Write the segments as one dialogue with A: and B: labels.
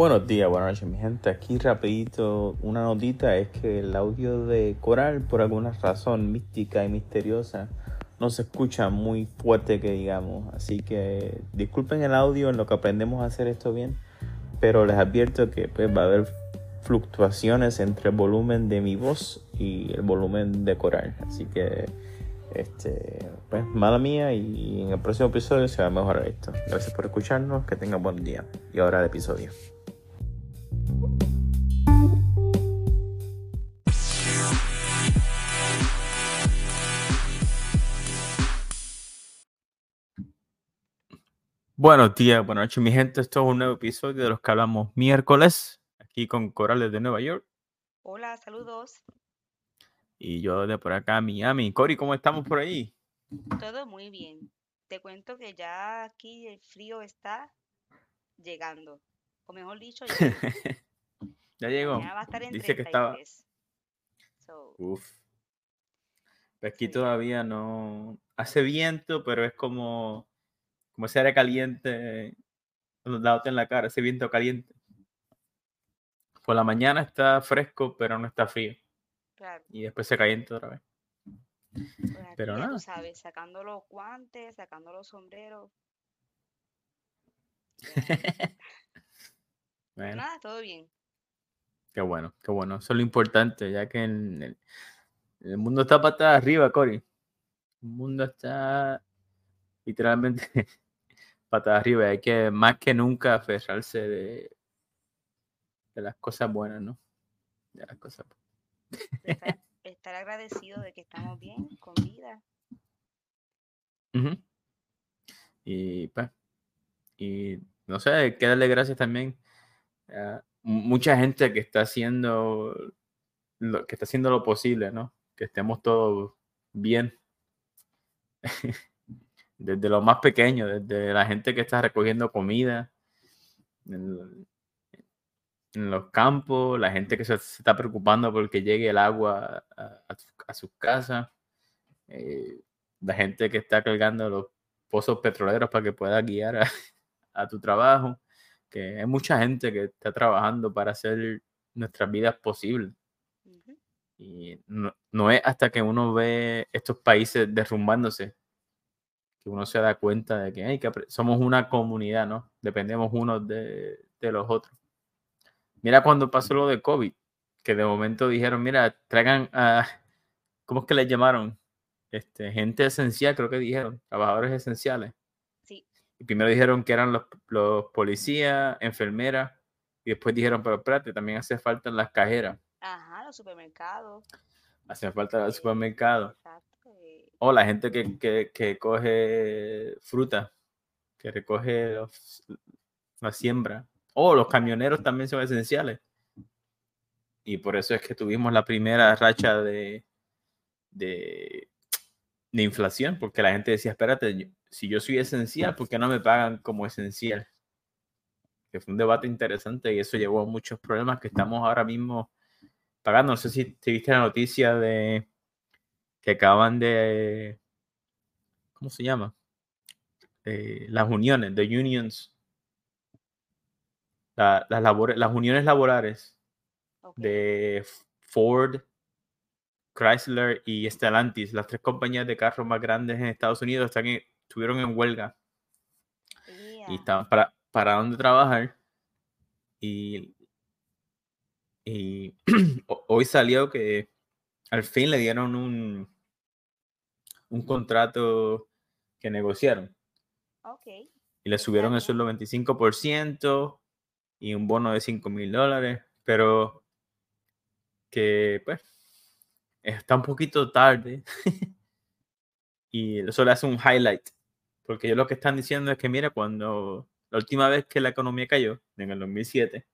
A: Buenos días, buenas noches mi gente. Aquí rapidito una notita es que el audio de Coral por alguna razón mística y misteriosa no se escucha muy fuerte que digamos. Así que disculpen el audio en lo que aprendemos a hacer esto bien, pero les advierto que pues, va a haber fluctuaciones entre el volumen de mi voz y el volumen de Coral. Así que este, pues mala mía y en el próximo episodio se va a mejorar esto. Gracias por escucharnos, que tengan buen día. Y ahora el episodio. Buenos días, buenas noches, mi gente. Esto es un nuevo episodio de los que hablamos miércoles, aquí con Corales de Nueva York.
B: Hola, saludos.
A: Y yo de por acá, Miami. Cori, ¿cómo estamos por ahí?
B: Todo muy bien. Te cuento que ya aquí el frío está llegando. O mejor dicho, ya,
A: ya llegó.
B: mañana va a estar en
A: Dice que estaba.
B: 33. So,
A: Uf. Pero aquí
B: Sí.
A: todavía no. Hace viento, pero es como. Como ese aire caliente. Dándote en la cara, ese viento caliente. Por la mañana está fresco, pero no está frío.
B: claro,
A: Y después se calienta otra vez.
B: pues aquí
A: Pero nada.
B: tú sabes, sacando los guantes, sacando los sombreros.
A: Bueno,
B: nada, todo bien.
A: qué bueno, qué bueno. Eso es lo importante, ya que en el, el mundo está patada arriba, Cory. El mundo está literalmente patada arriba. Hay que más que nunca aferrarse de, de las cosas buenas, ¿no? De las cosas
B: estar, estar agradecido de que estamos bien, con vida.
A: Y pues, y no sé, hay que darle gracias también a mu- mucha gente que está haciendo lo que está haciendo lo posible, ¿no? Que estemos todos bien. Desde lo más pequeño, desde la gente que está recogiendo comida en, en los campos, la gente que se, se está preocupando porque llegue el agua a, a su- a sus casas, eh, la gente que está cargando los pozos petroleros para que pueda guiar a, a tu trabajo, que hay mucha gente que está trabajando para hacer nuestras vidas posibles. Y no, no es hasta que uno ve estos países derrumbándose que uno se da cuenta de que, hey, que somos una comunidad, ¿no? Dependemos unos de, de los otros. Mira cuando pasó lo de COVID, que de momento dijeron, mira, traigan a, ¿cómo es que les llamaron? Este, gente esencial, creo que dijeron, trabajadores esenciales.
B: Sí,
A: Y primero dijeron que eran los, los policías, enfermeras, y después dijeron, pero espérate, también hace falta las cajeras,
B: ajá, los supermercados.
A: hace falta el
B: eh,
A: supermercado.
B: Exacto.
A: O la gente que, que, coge fruta, que recoge la siembra. O los camioneros también son esenciales. Y por eso es que tuvimos la primera racha de, de, de inflación, porque la gente decía, espérate, si yo soy esencial, ¿por qué no me pagan como esencial? Que fue un debate interesante y eso llevó a muchos problemas que estamos ahora mismo pagando. No sé si te viste la noticia de que acaban de, ¿cómo se llama? Eh, las uniones, the unions, la- las, labores, las uniones laborales de Ford, Chrysler y Stellantis, las tres compañías de carros más grandes en Estados Unidos, están en- estuvieron en huelga y estaban para, pararon de trabajar. Y, y ho- hoy salió que al fin le dieron un, un contrato que negociaron.
B: ok.
A: y le subieron el sueldo 25% y un bono de 5 mil dólares, pero que pues está un poquito tarde y eso le hace un highlight, porque ellos lo que están diciendo es que mira, cuando la última vez que la economía cayó, en el 2007,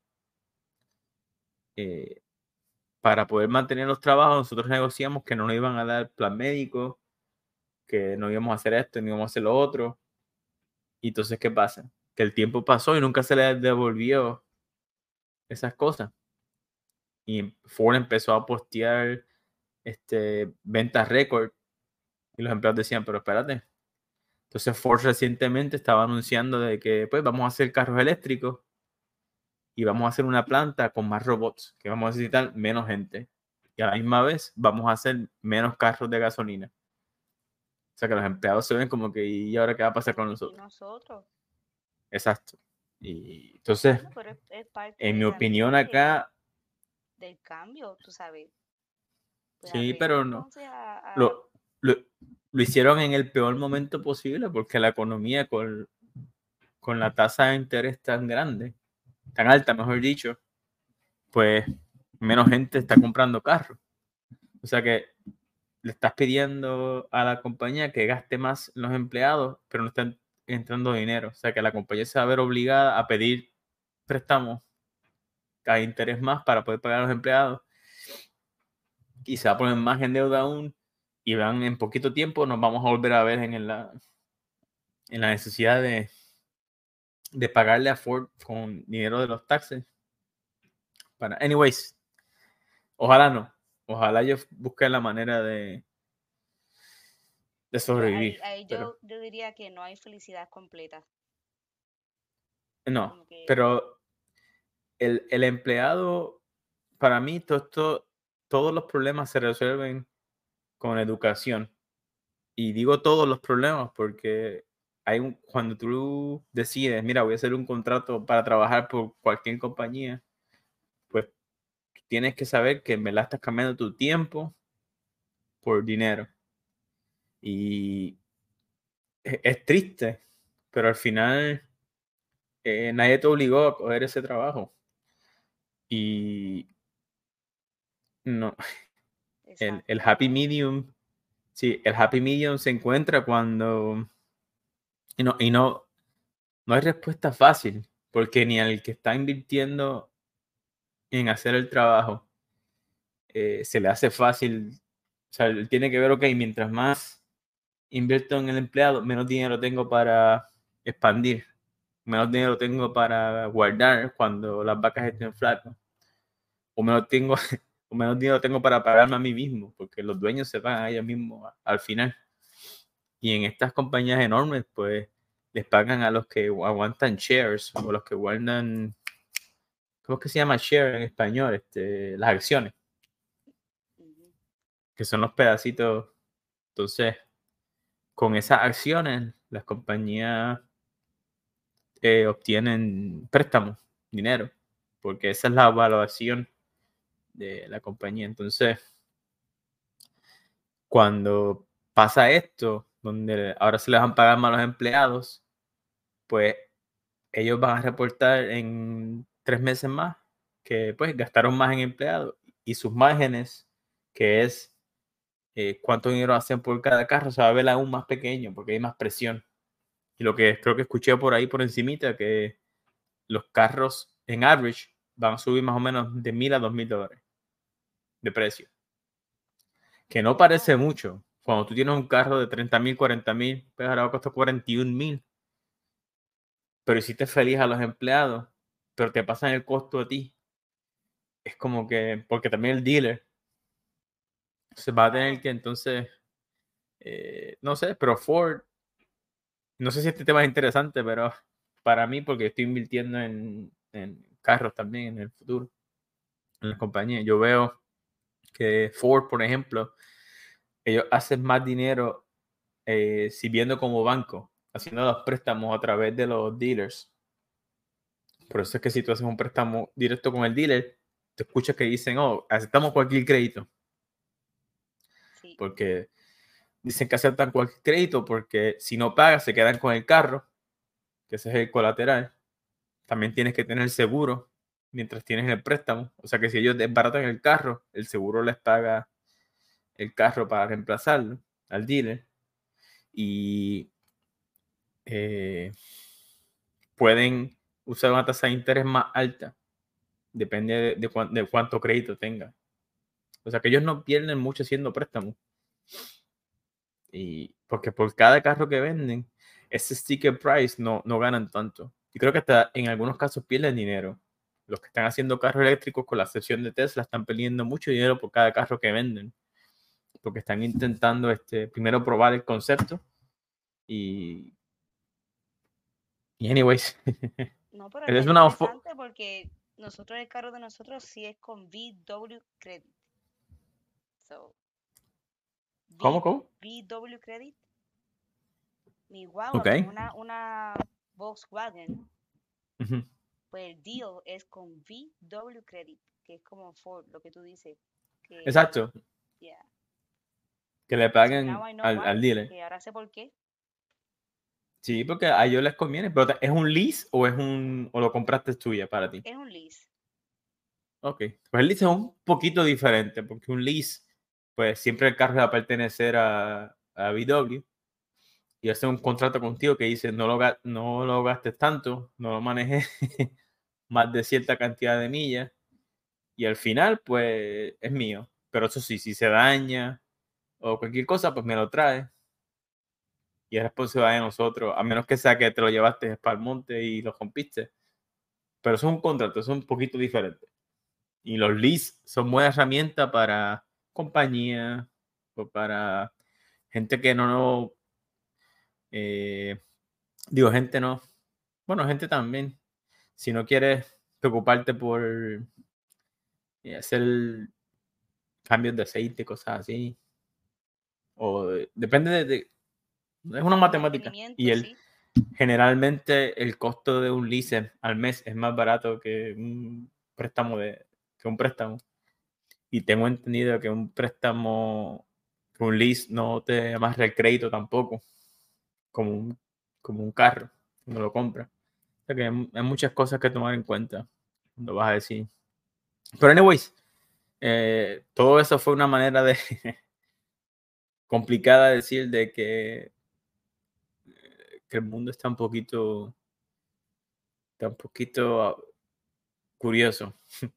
A: eh, para poder mantener los trabajos, nosotros negociamos que no nos iban a dar plan médico, que no íbamos a hacer esto, no íbamos a hacer lo otro. Y entonces, ¿qué pasa? Que el tiempo pasó y nunca se le devolvió esas cosas. Y Ford empezó a postear este, ventas récord. Y los empleados decían, pero espérate. Entonces Ford recientemente estaba anunciando de que pues vamos a hacer carros eléctricos y vamos a hacer una planta con más robots, que vamos a necesitar menos gente. Y a la misma vez vamos a hacer menos carros de gasolina. O sea que los empleados se ven como que, ¿y ahora qué va a pasar con nosotros?
B: nosotros.
A: Exacto. Y entonces,
B: es, es
A: en mi opinión acá,
B: del cambio, tú sabes. Pues
A: Sí, pero no.
B: entonces a- a-
A: lo, lo, lo hicieron en el peor momento posible porque la economía con, con la tasa de interés tan grande, tan alta, mejor dicho, pues menos gente está comprando carros. O sea que le estás pidiendo a la compañía que gaste más los empleados, pero no están entrando dinero. O sea que la compañía se va a ver obligada a pedir préstamos a interés más para poder pagar a los empleados. Y se va a poner más en deuda aún. Y van en poquito tiempo, nos vamos a volver a ver en la, en la necesidad de, de pagarle a Ford con dinero de los taxes. Para, anyways, ojalá no. Ojalá ellos busquen la manera de, de sobrevivir.
B: ahí, ahí
A: pero-
B: yo, yo diría que no hay felicidad completa.
A: No,
B: que-
A: pero el, el empleado, para mí, todo esto, todos los problemas se resuelven con educación. Y digo todos los problemas porque hay un, cuando tú decides, mira, voy a hacer un contrato para trabajar por cualquier compañía, pues tienes que saber que en verdad estás cambiando tu tiempo por dinero. Y es, es triste, pero al final eh, nadie te obligó a coger ese trabajo. Y no, el, el happy medium, sí, el happy medium se encuentra cuando y no, y no, no hay respuesta fácil, porque ni al que está invirtiendo en hacer el trabajo eh, se le hace fácil. O sea, tiene que ver, ok, mientras más invierto en el empleado, menos dinero tengo para expandir, menos dinero tengo para guardar cuando las vacas estén flacas, o menos, tengo, o menos dinero tengo para pagarme a mí mismo, porque los dueños se pagan a ellos mismos al final. Y en estas compañías enormes, pues les pagan a los que aguantan shares o los que guardan, ¿cómo es que se llama share en español? Este, las acciones, que son los pedacitos. Entonces, con esas acciones, las compañías eh, obtienen préstamos, dinero, porque esa es la evaluación de la compañía. Entonces, cuando pasa esto, donde ahora se les van a pagar más a los empleados, pues ellos van a reportar en tres meses más que pues gastaron más en empleados y sus márgenes, que es eh, cuánto dinero hacen por cada carro, se va a ver aún más pequeño porque hay más presión. Y lo que creo que escuché por ahí por encimita, que los carros en average van a subir más o menos de mil a dos mil dólares de precio. Que no parece
B: Wow.
A: mucho. Cuando tú tienes un carro de 30 mil, 40 mil, pues ahora va a costar 41 mil. Pero hiciste feliz a los empleados, pero te pasan el costo a ti. Es como que, porque también el dealer se va a tener que entonces, eh, no sé, pero Ford, no sé si este tema es interesante, pero para mí, porque estoy invirtiendo en, en carros también en el futuro, en las compañías, yo veo que Ford, por ejemplo, ellos hacen más dinero eh, sirviendo como banco, haciendo los préstamos a través de los dealers. Por eso es que si tú haces un préstamo directo con el dealer, te escuchas que dicen, oh, aceptamos cualquier crédito,
B: Sí.
A: porque dicen que aceptan cualquier crédito porque si no pagas se quedan con el carro, que ese es el colateral. También tienes que tener seguro mientras tienes el préstamo. O sea que si ellos desbaratan el carro, el seguro les paga el carro para reemplazarlo al dealer. Y eh, pueden usar una tasa de interés más alta. Depende de, de cuán- de cuánto crédito tengan. O sea que ellos no pierden mucho haciendo préstamos. Y porque por cada carro que venden, ese sticker price no, no ganan tanto. Y creo que hasta en algunos casos pierden dinero. Los que están haciendo carros eléctricos, con la excepción de Tesla, están perdiendo mucho dinero por cada carro que venden. Porque están intentando este, primero probar el concepto. Y. Y, anyways,
B: No, pero
A: es una
B: interesante porque nosotros el carro de nosotros sí es con VW Credit. So,
A: ¿Cómo,
B: V-
A: cómo?
B: VW Credit. Mi guagua,
A: Ok.
B: que es una, una Volkswagen, pues el deal es con VW Credit, que es como Ford, lo que tú dices. Que,
A: Exacto,
B: yeah.
A: Que le paguen al, al dealer.
B: que ahora sé por qué.
A: Sí, porque a ellos les conviene, pero ¿es un lease o es un o lo compraste tuya para ti?
B: Es un lease.
A: Ok, pues el lease es un poquito diferente, porque un lease, pues siempre el carro va a pertenecer a, a VW y hace un contrato contigo que dice no lo, no lo gastes tanto, no lo manejes más de cierta cantidad de millas y al final, pues es mío. Pero eso sí, si se daña o cualquier cosa, pues me lo trae y es responsabilidad de nosotros, a menos que sea que te lo llevaste para el monte y lo rompiste. Pero es un contrato, es un poquito diferente. Y los leads son buena herramienta para compañías o para gente que no, no eh, digo, gente no, bueno, gente también. Si no quieres preocuparte por eh, hacer cambios de aceite, cosas así, o de- depende de, de- es una matemática. Y el,
B: sí.
A: generalmente el costo de un lease al mes es más barato que un préstamo de que un préstamo y tengo entendido que un préstamo que un lease no te amarra el crédito tampoco como un, como un carro cuando lo compras o sea que hay, hay muchas cosas que tomar en cuenta cuando vas a decir pero anyways eh, todo eso fue una manera de complicada de decir de que que el mundo está un poquito, está un poquito ah, curioso.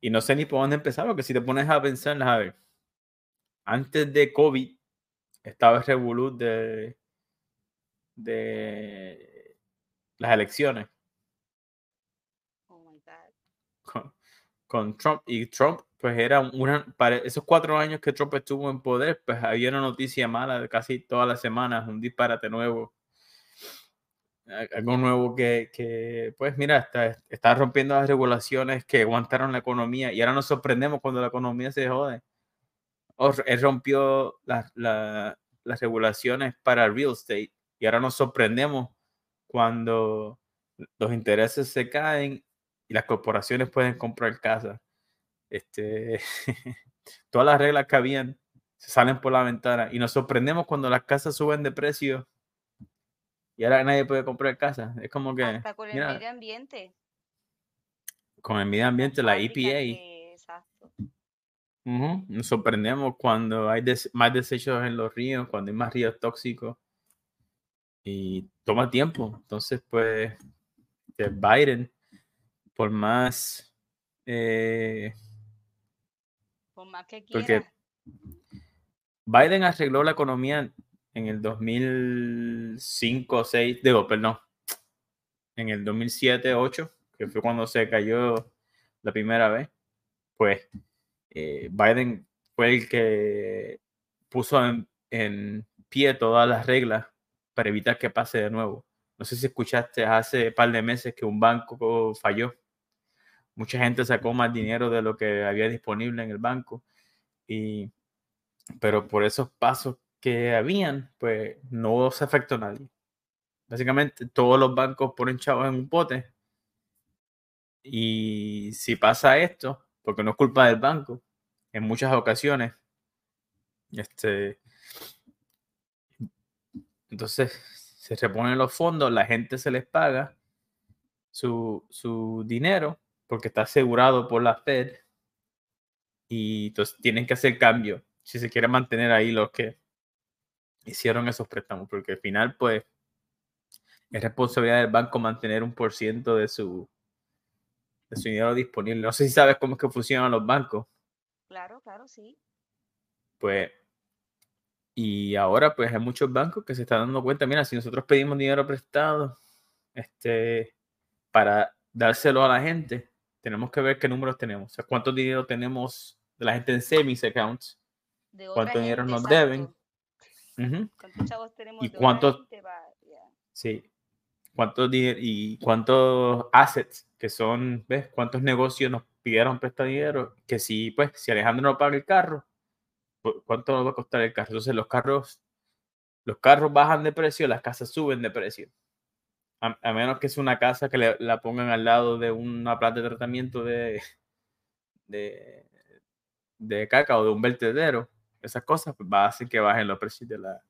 A: y no sé ni por dónde empezar, porque si te pones a pensar, a ver, antes de COVID estaba el revolut de, de las elecciones
B: Oh my God.
A: con, con Trump y Trump pues era una para esos cuatro años que Trump estuvo en poder pues había una noticia mala de casi todas las semanas un disparate nuevo algo nuevo que, que, pues mira está, está rompiendo las regulaciones que aguantaron la economía y ahora nos sorprendemos cuando la economía se jode o él rompió la- la- las regulaciones para el real estate y ahora nos sorprendemos cuando los intereses se caen y las corporaciones pueden comprar casas. Este, todas las reglas que habían se salen por la ventana y nos sorprendemos cuando las casas suben de precio y ahora nadie puede comprar casa. Es como que,
B: Hasta con el
A: mira,
B: medio ambiente.
A: con el medio ambiente, la EPA,
B: que- exacto.
A: nos sorprendemos cuando hay des- más desechos en los ríos, cuando hay más ríos tóxicos y toma tiempo. Entonces, pues, de Biden, por más... eh,
B: Por más que
A: Porque. Biden arregló la economía en el 2005 6, digo, perdón, en el 2007 8, que fue cuando se cayó la primera vez, pues eh, Biden fue el que puso en, en pie todas las reglas para evitar que pase de nuevo. No sé si escuchaste hace un par de meses que un banco falló. Mucha gente sacó más dinero de lo que había disponible en el banco. Y, pero por esos pasos que habían, pues no se afectó a nadie. Básicamente todos los bancos ponen chavos en un pote. Y si pasa esto, porque no es culpa del banco, en muchas ocasiones, este, entonces se reponen los fondos, la gente se les paga su, su dinero porque está asegurado por la Fed y entonces tienen que hacer cambio si se quiere mantener ahí los que hicieron esos préstamos, porque al final pues es responsabilidad del banco mantener un por ciento de su, de su dinero disponible. No sé si sabes cómo es que funcionan los bancos,
B: Claro, claro, sí.
A: pues y ahora pues hay muchos bancos que se están dando cuenta, mira, si nosotros pedimos dinero prestado este, para dárselo a la gente, tenemos que ver qué números tenemos, o sea, cuánto dinero tenemos de la gente en savings accounts,
B: De
A: cuánto dinero nos
B: exacto.
A: deben, ujú,
B: ¿Cuántos chavos tenemos
A: ¿Y
B: de
A: cuántos-?
B: Va, ya.
A: sí, cuántos y cuántos assets que son, ¿ves? Cuántos negocios nos pidieron prestar dinero, que si, pues, si Alejandro no paga el carro, ¿cuánto nos va a costar el carro? Entonces los carros, los carros bajan de precio, las casas suben de precio. A, menos que es una casa que la pongan al lado de una planta de tratamiento de, de, de caca o de un vertedero, esas cosas pues, va a hacer que bajen los precios de, la,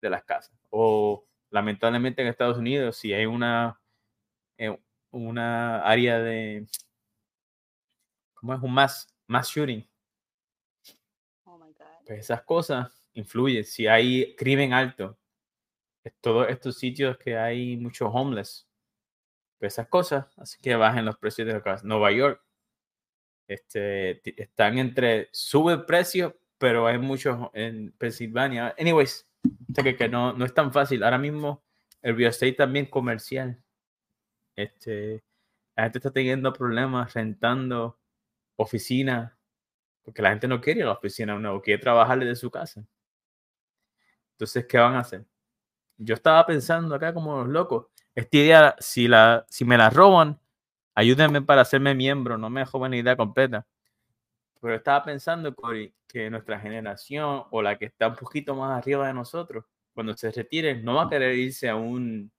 A: de las casas. O lamentablemente en Estados Unidos, si hay una, eh, una área de, ¿cómo es? Un mass, mass shooting. Oh pues esas cosas influyen. Si hay crimen alto, todos estos sitios que hay muchos homeless, esas cosas, así que bajen los precios de las casas. Nueva York, este, están entre, sube el precio, pero hay muchos en Pensilvania. Anyways, que, que no, no es tan fácil. Ahora mismo el real también comercial. Este, la gente está teniendo problemas rentando oficinas porque la gente no quiere ir a la oficina no quiere trabajar desde su casa. Entonces, ¿qué van a hacer? Yo estaba pensando acá como los locos. Esta idea, si, la, si me la roban, ayúdenme para hacerme miembro, no me joven idea completa. Pero estaba pensando, Cory, que nuestra generación o la que está un poquito más arriba de nosotros, cuando se retiren, no va a querer irse a un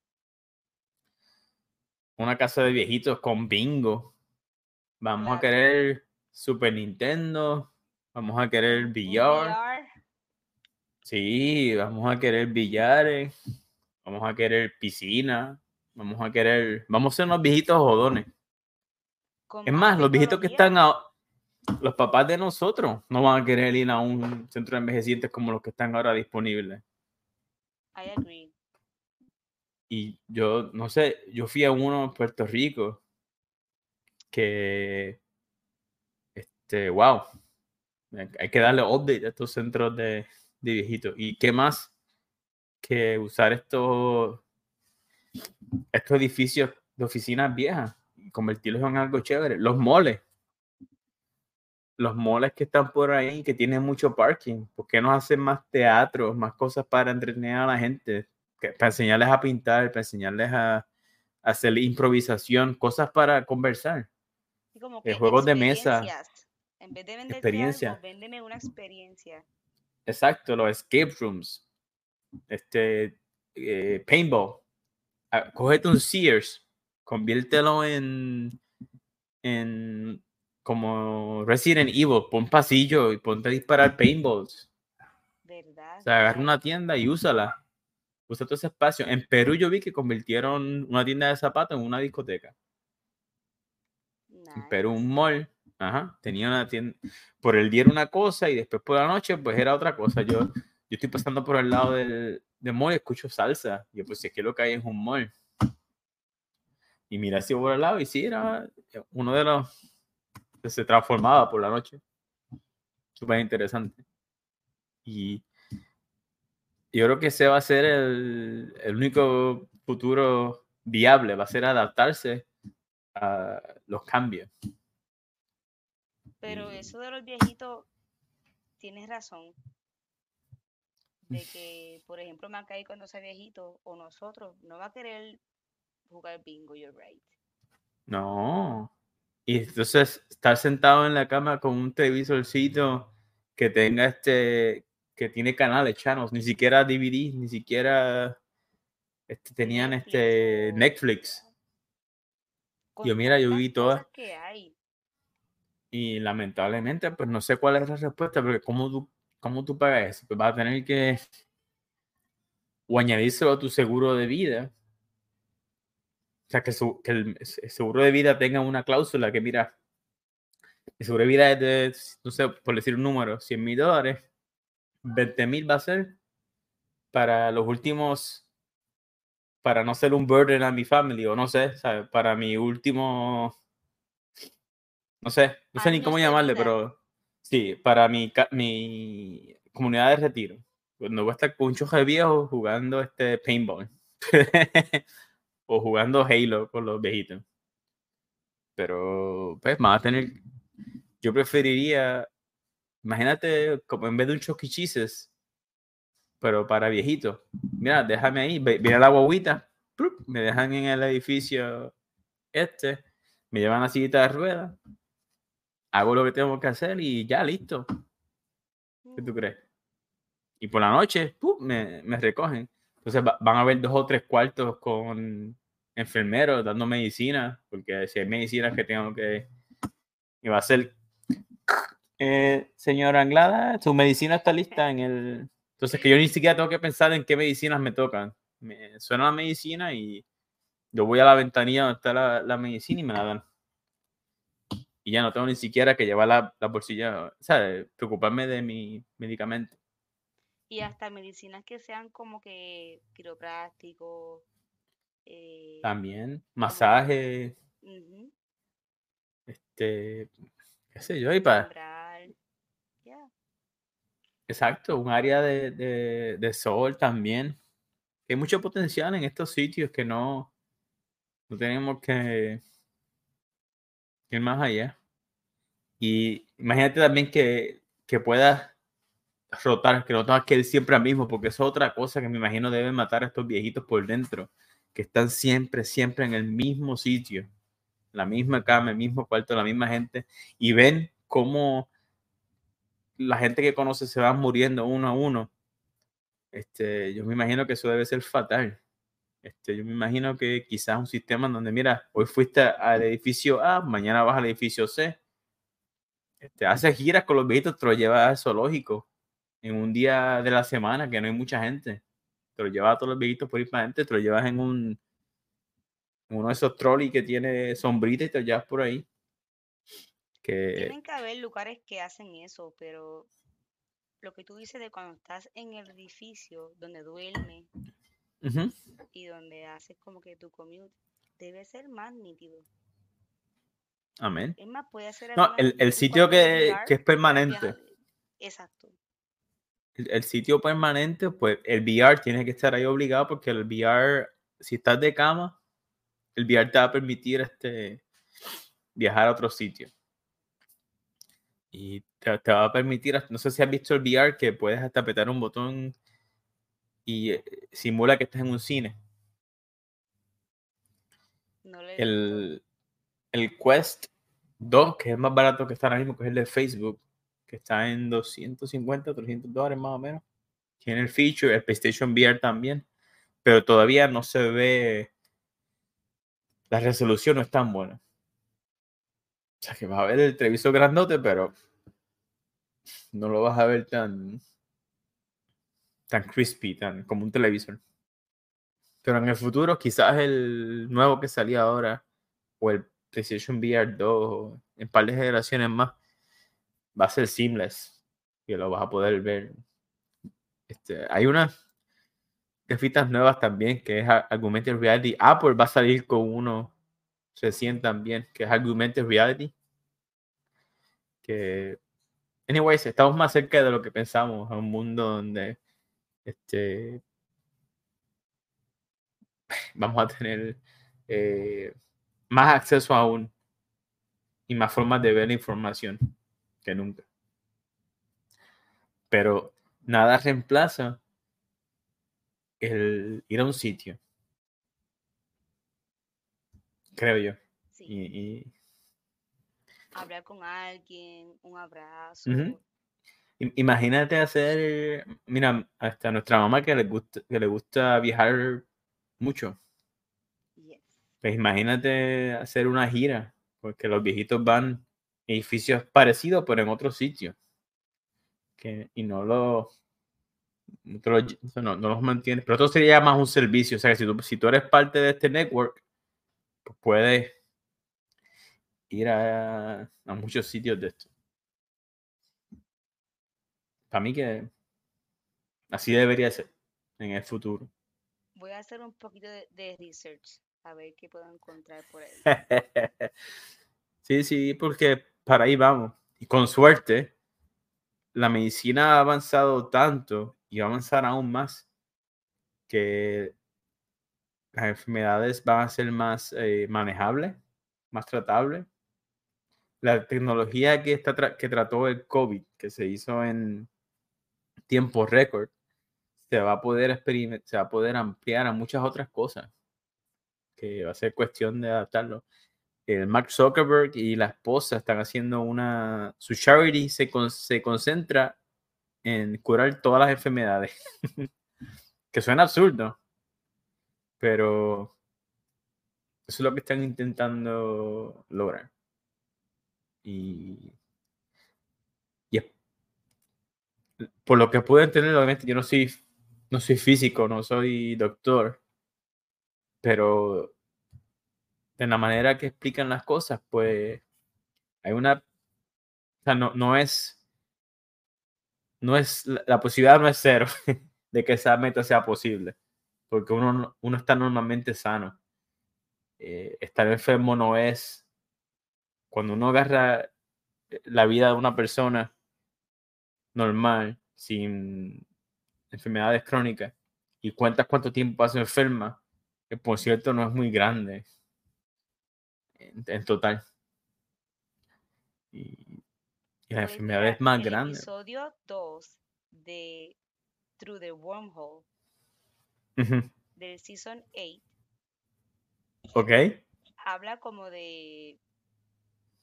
A: una casa de viejitos con bingo. Vamos a querer Super Nintendo, vamos a querer billar. Sí, vamos a querer billares, vamos a querer piscina, vamos a querer, vamos a ser unos viejitos jodones. Es más, los viejitos que están a, los papás de nosotros no van a querer ir a un centro de envejecientes como los que están ahora disponibles.
B: I agree.
A: Y yo, no sé, yo fui a uno en Puerto Rico que, este, wow, hay que darle update a estos centros de, de viejitos. ¿Y qué más que usar estos, estos edificios de oficinas viejas y convertirlos en algo chévere? Los moles los moles que están por ahí, que tienen mucho parking, ¿por qué no hacen más teatros, más cosas para entretener a la gente? para enseñarles a pintar, para enseñarles a, hacer improvisación, cosas para conversar.
B: Como eh, juegos de mesa. En vez de experiencia. véndeme una experiencia.
A: Exacto, los escape rooms. Este, eh, paintball. Ah, cógete un Sears, conviértelo en, en como Resident Evil, pon pasillo y ponte a disparar paintballs.
B: ¿Verdad?
A: O sea, agarra una tienda y úsala. Usa todo ese espacio. En Perú yo vi que convirtieron una tienda de zapatos en una discoteca. En Perú un mall. Ajá. Tenía una tienda. Por el día era una cosa y después por la noche pues era otra cosa. Yo, yo estoy pasando por el lado del, del mall y escucho salsa. Yo pues si es que lo que hay es un mall. Y mira así por el lado y sí, era uno de los se transformaba por la noche. Súper interesante. Y yo creo que ese va a ser el, el, único futuro viable, va a ser adaptarse a los cambios.
B: Pero eso de los viejitos, tienes razón. De que, por ejemplo, Macay cuando sea viejito, o nosotros, no va a querer jugar bingo, you're right.
A: No, y entonces estar sentado en la cama con un televisorcito que tenga este, que tiene canales, channels, ni siquiera DVD, ni siquiera este, tenían este Netflix. Yo mira, yo vi todas. Y lamentablemente, pues no sé cuál es la respuesta, porque ¿cómo tú, cómo tú pagas eso? Pues vas a tener que o añadírselo a tu seguro de vida o sea, que, el, seguro de vida tenga una cláusula que, mira, el seguro de vida es de, no sé, por decir un número, 100 mil dólares, 20 mil va a ser para los últimos, para no ser un burden a mi familia, o no sé, ¿sabes? para mi último, no sé, no sé ni cómo llamarle, pero sí, para mi, mi comunidad de retiro. Cuando voy a estar con un choje viejo jugando este paintball. o jugando Halo con los viejitos. Pero, pues, más a tener. Yo preferiría. Imagínate, como en vez de un choquichises, pero para viejitos. Mira, déjame ahí, viene la guaguita, me dejan en el edificio este, me llevan a sillita de ruedas, hago lo que tengo que hacer y ya listo. ¿Qué tú
B: Mm,
A: crees? Y por la noche, ¡pum! me, me recogen. Entonces va- van a haber dos o tres cuartos con enfermeros dando medicina, porque si hay medicinas que tengo que... Y va a ser... Eh, señora Anglada, su medicina está lista en el... Entonces que yo ni siquiera tengo que pensar en qué medicinas me tocan. Me suena la medicina y yo voy a la ventanilla donde está la, la medicina y me la dan. Y ya no tengo ni siquiera que llevar la, la bolsilla, o sea, preocuparme de mi medicamento.
B: Y hasta medicinas que sean como que quiropráctico, eh,
A: También, masaje,
B: ujú,
A: este, qué sé yo, y para, exacto, un área de, de, de sol también. Hay mucho potencial en estos sitios que no, no tenemos que ir más allá. Y imagínate también que, que puedas rotar, que no tengas que ir siempre al mismo, porque es otra cosa que me imagino debe matar a estos viejitos por dentro, que están siempre, siempre en el mismo sitio, la misma cama, el mismo cuarto, la misma gente, y ven cómo la gente que conoce se va muriendo uno a uno. Este, yo me imagino que eso debe ser fatal. Este, yo me imagino que quizás un sistema en donde, mira, hoy fuiste al edificio A, mañana vas al edificio C. Este, haces giras con los viejitos, te los llevas al zoológico en un día de la semana que no hay mucha gente. Te los llevas a todos los viejitos por ir para adentro, te los llevas en un en uno de esos trolleys que tiene sombrita y te los llevas por ahí. Que
B: Tienen que haber lugares que hacen eso, pero lo que tú dices de cuando estás en el edificio donde duermes y donde haces como que tu commute, debe ser más nítido.
A: amén.
B: Es más, puede ser
A: No, el, el sitio que, que es permanente.
B: Exacto.
A: el, el sitio permanente, pues el VR tiene que estar ahí obligado porque el VR, si estás de cama, el VR te va a permitir este, viajar a otro sitio. Y te, te va a permitir, no sé si has visto el VR, que puedes hasta apretar un botón y eh, simula que estás en un cine.
B: No.
A: El, el Quest 2, que es más barato que está ahora mismo, que es el de Facebook, que está en 250, 300 dólares más o menos. Tiene el feature, el PlayStation VR también, pero todavía no se ve, la resolución no es tan buena. O sea, que vas a ver el televisor grandote, pero no lo vas a ver tan, tan crispy, tan como un televisor. Pero en el futuro, quizás el nuevo que salía ahora, o el PlayStation VR 2, o en par de generaciones más, va a ser seamless. Y lo vas a poder ver. Este, hay unas gafitas nuevas también, que es Augmented Reality. Apple va a salir con uno recién también, que es Augmented Reality. Que, anyways, estamos más cerca de lo que pensamos, a un mundo donde este, vamos a tener eh, más acceso aún y más formas de ver la información que nunca. Pero nada reemplaza el ir a un sitio, creo yo.
B: Sí.
A: Y, y-
B: Hablar con alguien, un abrazo.
A: Im- imagínate hacer, mira, hasta nuestra mamá que le gusta, que le gusta viajar mucho.
B: Yes.
A: Pues imagínate hacer una gira, porque los viejitos van a edificios parecidos, pero en otro sitio. Que, y no los no- no los mantienes. Pero esto sería más un servicio. O sea, que si tú, si tú eres parte de este network, pues puedes ir a, a muchos sitios de esto. Para mí que así debería ser en el futuro.
B: Voy a hacer un poquito de, de research a ver qué puedo encontrar por ahí.
A: Sí, sí, porque para ahí vamos. Y con suerte, la medicina ha avanzado tanto y va a avanzar aún más que las enfermedades van a ser más eh, manejables, más tratables. La tecnología que, está tra- que trató el COVID, que se hizo en tiempo récord, se va a poder experimentar, se va a poder ampliar a muchas otras cosas. que va a ser cuestión de adaptarlo. El Mark Zuckerberg y la esposa están haciendo una, su charity se, se concentra en curar todas las enfermedades, que suena absurdo, pero eso es lo que están intentando lograr. Y, por lo que pude entender, obviamente yo no soy, no soy físico, no soy doctor, pero de la manera que explican las cosas, pues hay una, o sea, no, no es, no es, la posibilidad no es cero de que esa meta sea posible, porque uno, uno está normalmente sano. Eh, estar enfermo no es, cuando uno agarra eh, la vida de una persona normal, sin enfermedades crónicas, y cuentas cuánto tiempo pasa enferma, que por cierto no es muy grande en, total. Y, la
B: pues
A: enfermedad es más
B: el
A: grande.
B: Episodio 2 de Through the Wormhole del Season 8.
A: Ok.
B: Habla como de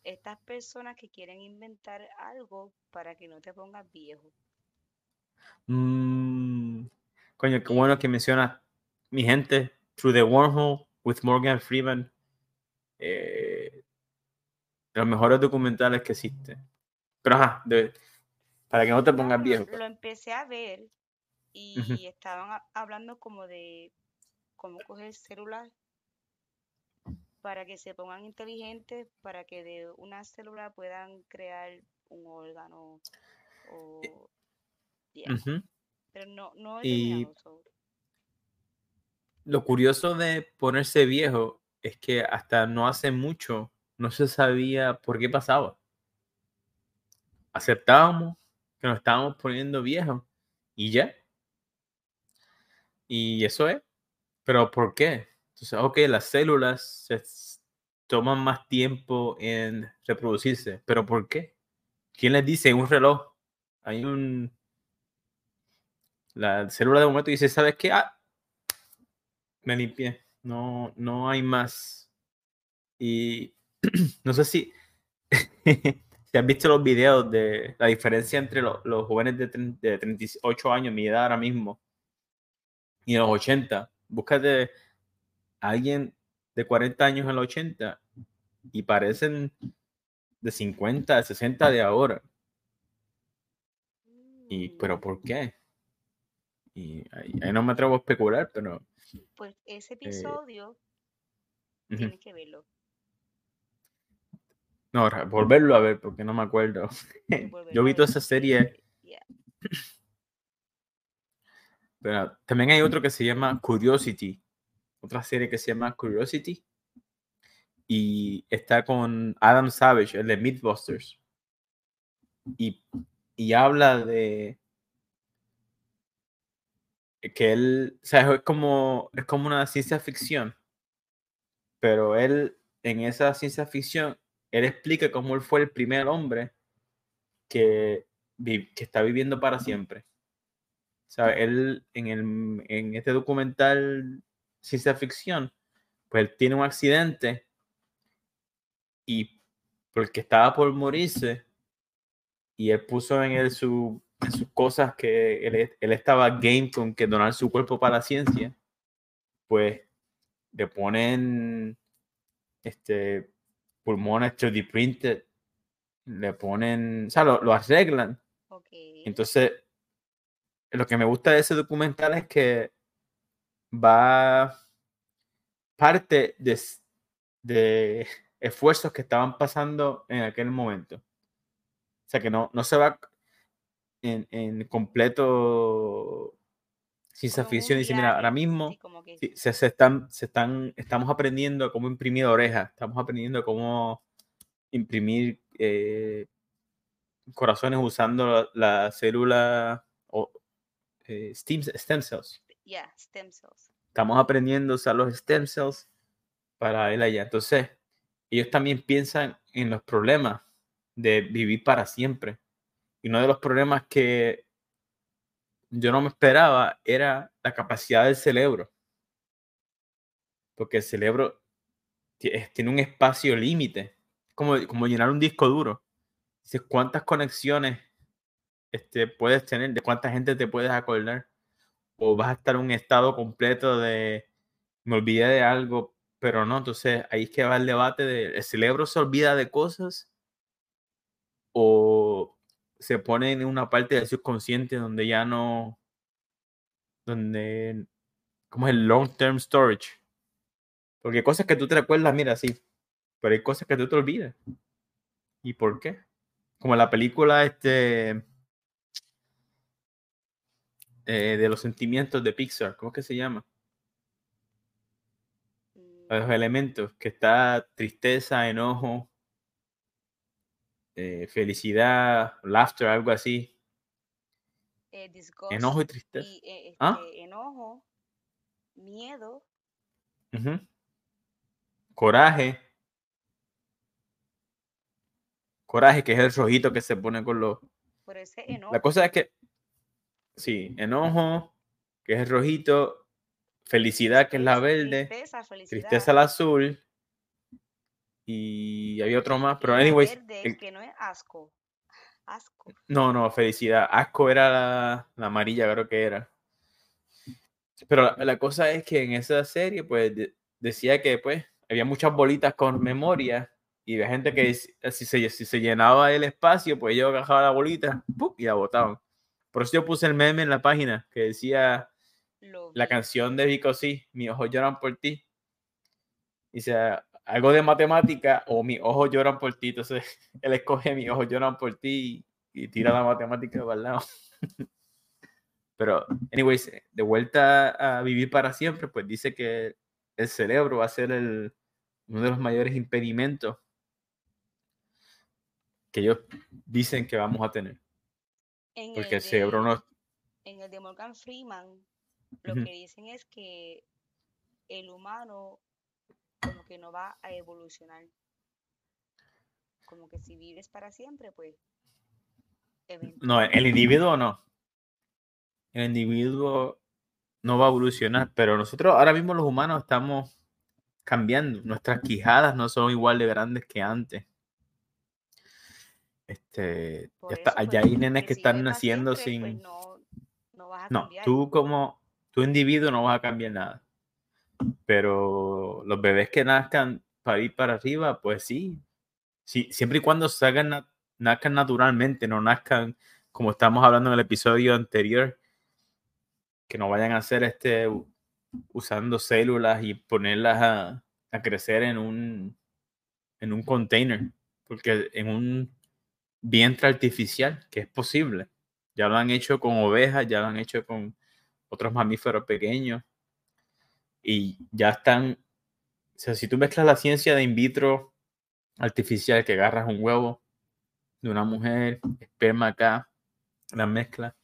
B: estas personas que quieren inventar algo para que no te pongas viejo.
A: Mm, coño, qué bueno que mencionas mi gente, Through the Wormhole with Morgan Freeman. Eh, los mejores documentales que existen. Pero ajá, para que no te pongas viejo.
B: Lo, empecé a ver y estaban hablando como de cómo coger celular para que se pongan inteligentes, para que de una célula puedan crear un órgano o...
A: Eh,
B: Pero no, no
A: y lo curioso de ponerse viejo es que hasta no hace mucho no se sabía por qué pasaba. Aceptábamos que nos estábamos poniendo viejos y ya. Y eso es. Pero ¿por qué? Entonces, ok, las células se toman más tiempo en reproducirse, pero ¿por qué? ¿Quién les dice? Un reloj. Hay un... La célula de momento dice, ¿sabes qué? Ah, me limpié. No, no hay más. Y no sé si, si has visto los videos de la diferencia entre los, jóvenes de, de 38 años, mi edad ahora mismo, y los 80. Búscate alguien de 40 años en los 80 y parecen de 50, de 60 de ahora. Y, pero mm. ¿por qué? Y ahí, no me atrevo a especular, pero
B: pues ese eh, episodio tienes que verlo.
A: No, volverlo a ver porque no me acuerdo. Yo vi toda esa serie. Pero también hay otro que se llama Curiosity. Otra serie que se llama Curiosity. Y está con Adam Savage, el de Mythbusters. Y, y habla de que él, o sea, es como, es como una ciencia ficción, pero él, en esa ciencia ficción, él explica cómo él fue el primer hombre que, que está viviendo para siempre. O sea, él en, el, en este documental ciencia ficción, pues él tiene un accidente y porque estaba por morirse y él puso en él su sus cosas que él, él, estaba game con que donar su cuerpo para la ciencia, pues le ponen este pulmones 3D printed, le ponen, o sea, lo, arreglan. Entonces, lo que me gusta de ese documental es que va parte de, de esfuerzos que estaban pasando en aquel momento. O sea, que no, no se va en, en completo ciencia ficción y dice, mira, ahora mismo se, se, están, se están, estamos aprendiendo cómo imprimir orejas, estamos aprendiendo cómo imprimir eh, corazones usando la, célula o eh, stem, stem, cells. Estamos aprendiendo a usar los stem cells para él allá. Entonces, ellos también piensan en los problemas de vivir para siempre. Y uno de los problemas que yo no me esperaba era la capacidad del cerebro. porque el cerebro tiene un espacio límite, como, como llenar un disco duro. Dices, ¿cuántas conexiones este, puedes tener? ¿De cuánta gente te puedes acordar? O vas a estar en un estado completo de, me olvidé de algo, pero no, entonces ahí es que va el debate de, ¿el cerebro se olvida de cosas? ¿O se pone en una parte del subconsciente donde ya no, donde, como es el long term storage? Porque cosas que tú te recuerdas, mira, sí, pero hay cosas que tú te olvidas. ¿Y por qué? Como la película este eh, de los sentimientos de Pixar, ¿cómo es que se llama? Los mm. elementos, que está tristeza, enojo, eh, felicidad, laughter, algo así.
B: Eh,
A: enojo y tristeza.
B: ¿Ah? Este, enojo, miedo.
A: Coraje. Coraje, que es el rojito que se pone con los.
B: Por ese enojo.
A: La cosa es que. Sí, enojo, que es el rojito. Felicidad, que es la verde.
B: Tristeza, felicidad.
A: Tristeza, azul. Y había otro más, pero anyways.
B: Verde, que no es asco. Asco.
A: No, no, felicidad. Asco era la, la amarilla, creo que era. Pero la, la, cosa es que en esa serie, pues, decía que, pues, había muchas bolitas con memoria y había gente que si se, si se llenaba el espacio, pues yo agarraba la bolita y la botaban. Por eso yo puse el meme en la página que decía la canción de Vico sí, mis ojos lloran por ti. Y sea algo de matemática o mis ojos lloran por ti. Entonces él escoge mis ojos lloran por ti y, tira la matemática para el lado. Pero, anyways, de vuelta a vivir para siempre, pues dice que el cerebro va a ser el, uno de los mayores impedimentos que ellos dicen que vamos a tener. Porque el, cerebro no...
B: En el de Morgan Freeman, lo que dicen es que el humano como que no va a evolucionar. Como que si vives para siempre, pues...
A: No, el individuo no. El individuo no va a evolucionar, pero nosotros ahora mismo los humanos estamos cambiando. Nuestras quijadas no son igual de grandes que antes. Este, ya, está, pues, hay nenes que están naciendo pues, sin... no, tú como tu individuo no vas a cambiar nada. Pero los bebés que nazcan para ir para arriba, pues sí. sí siempre y cuando salgan, nazcan naturalmente, no nazcan como estamos hablando en el episodio anterior, que no vayan a hacer este usando células y ponerlas a, a crecer en un, en un container, porque en un vientre artificial, que es posible. Ya lo han hecho con ovejas, ya lo han hecho con otros mamíferos pequeños y ya están, o sea, si tú mezclas la ciencia de in vitro artificial, que agarras un huevo de una mujer, esperma acá, la mezcla,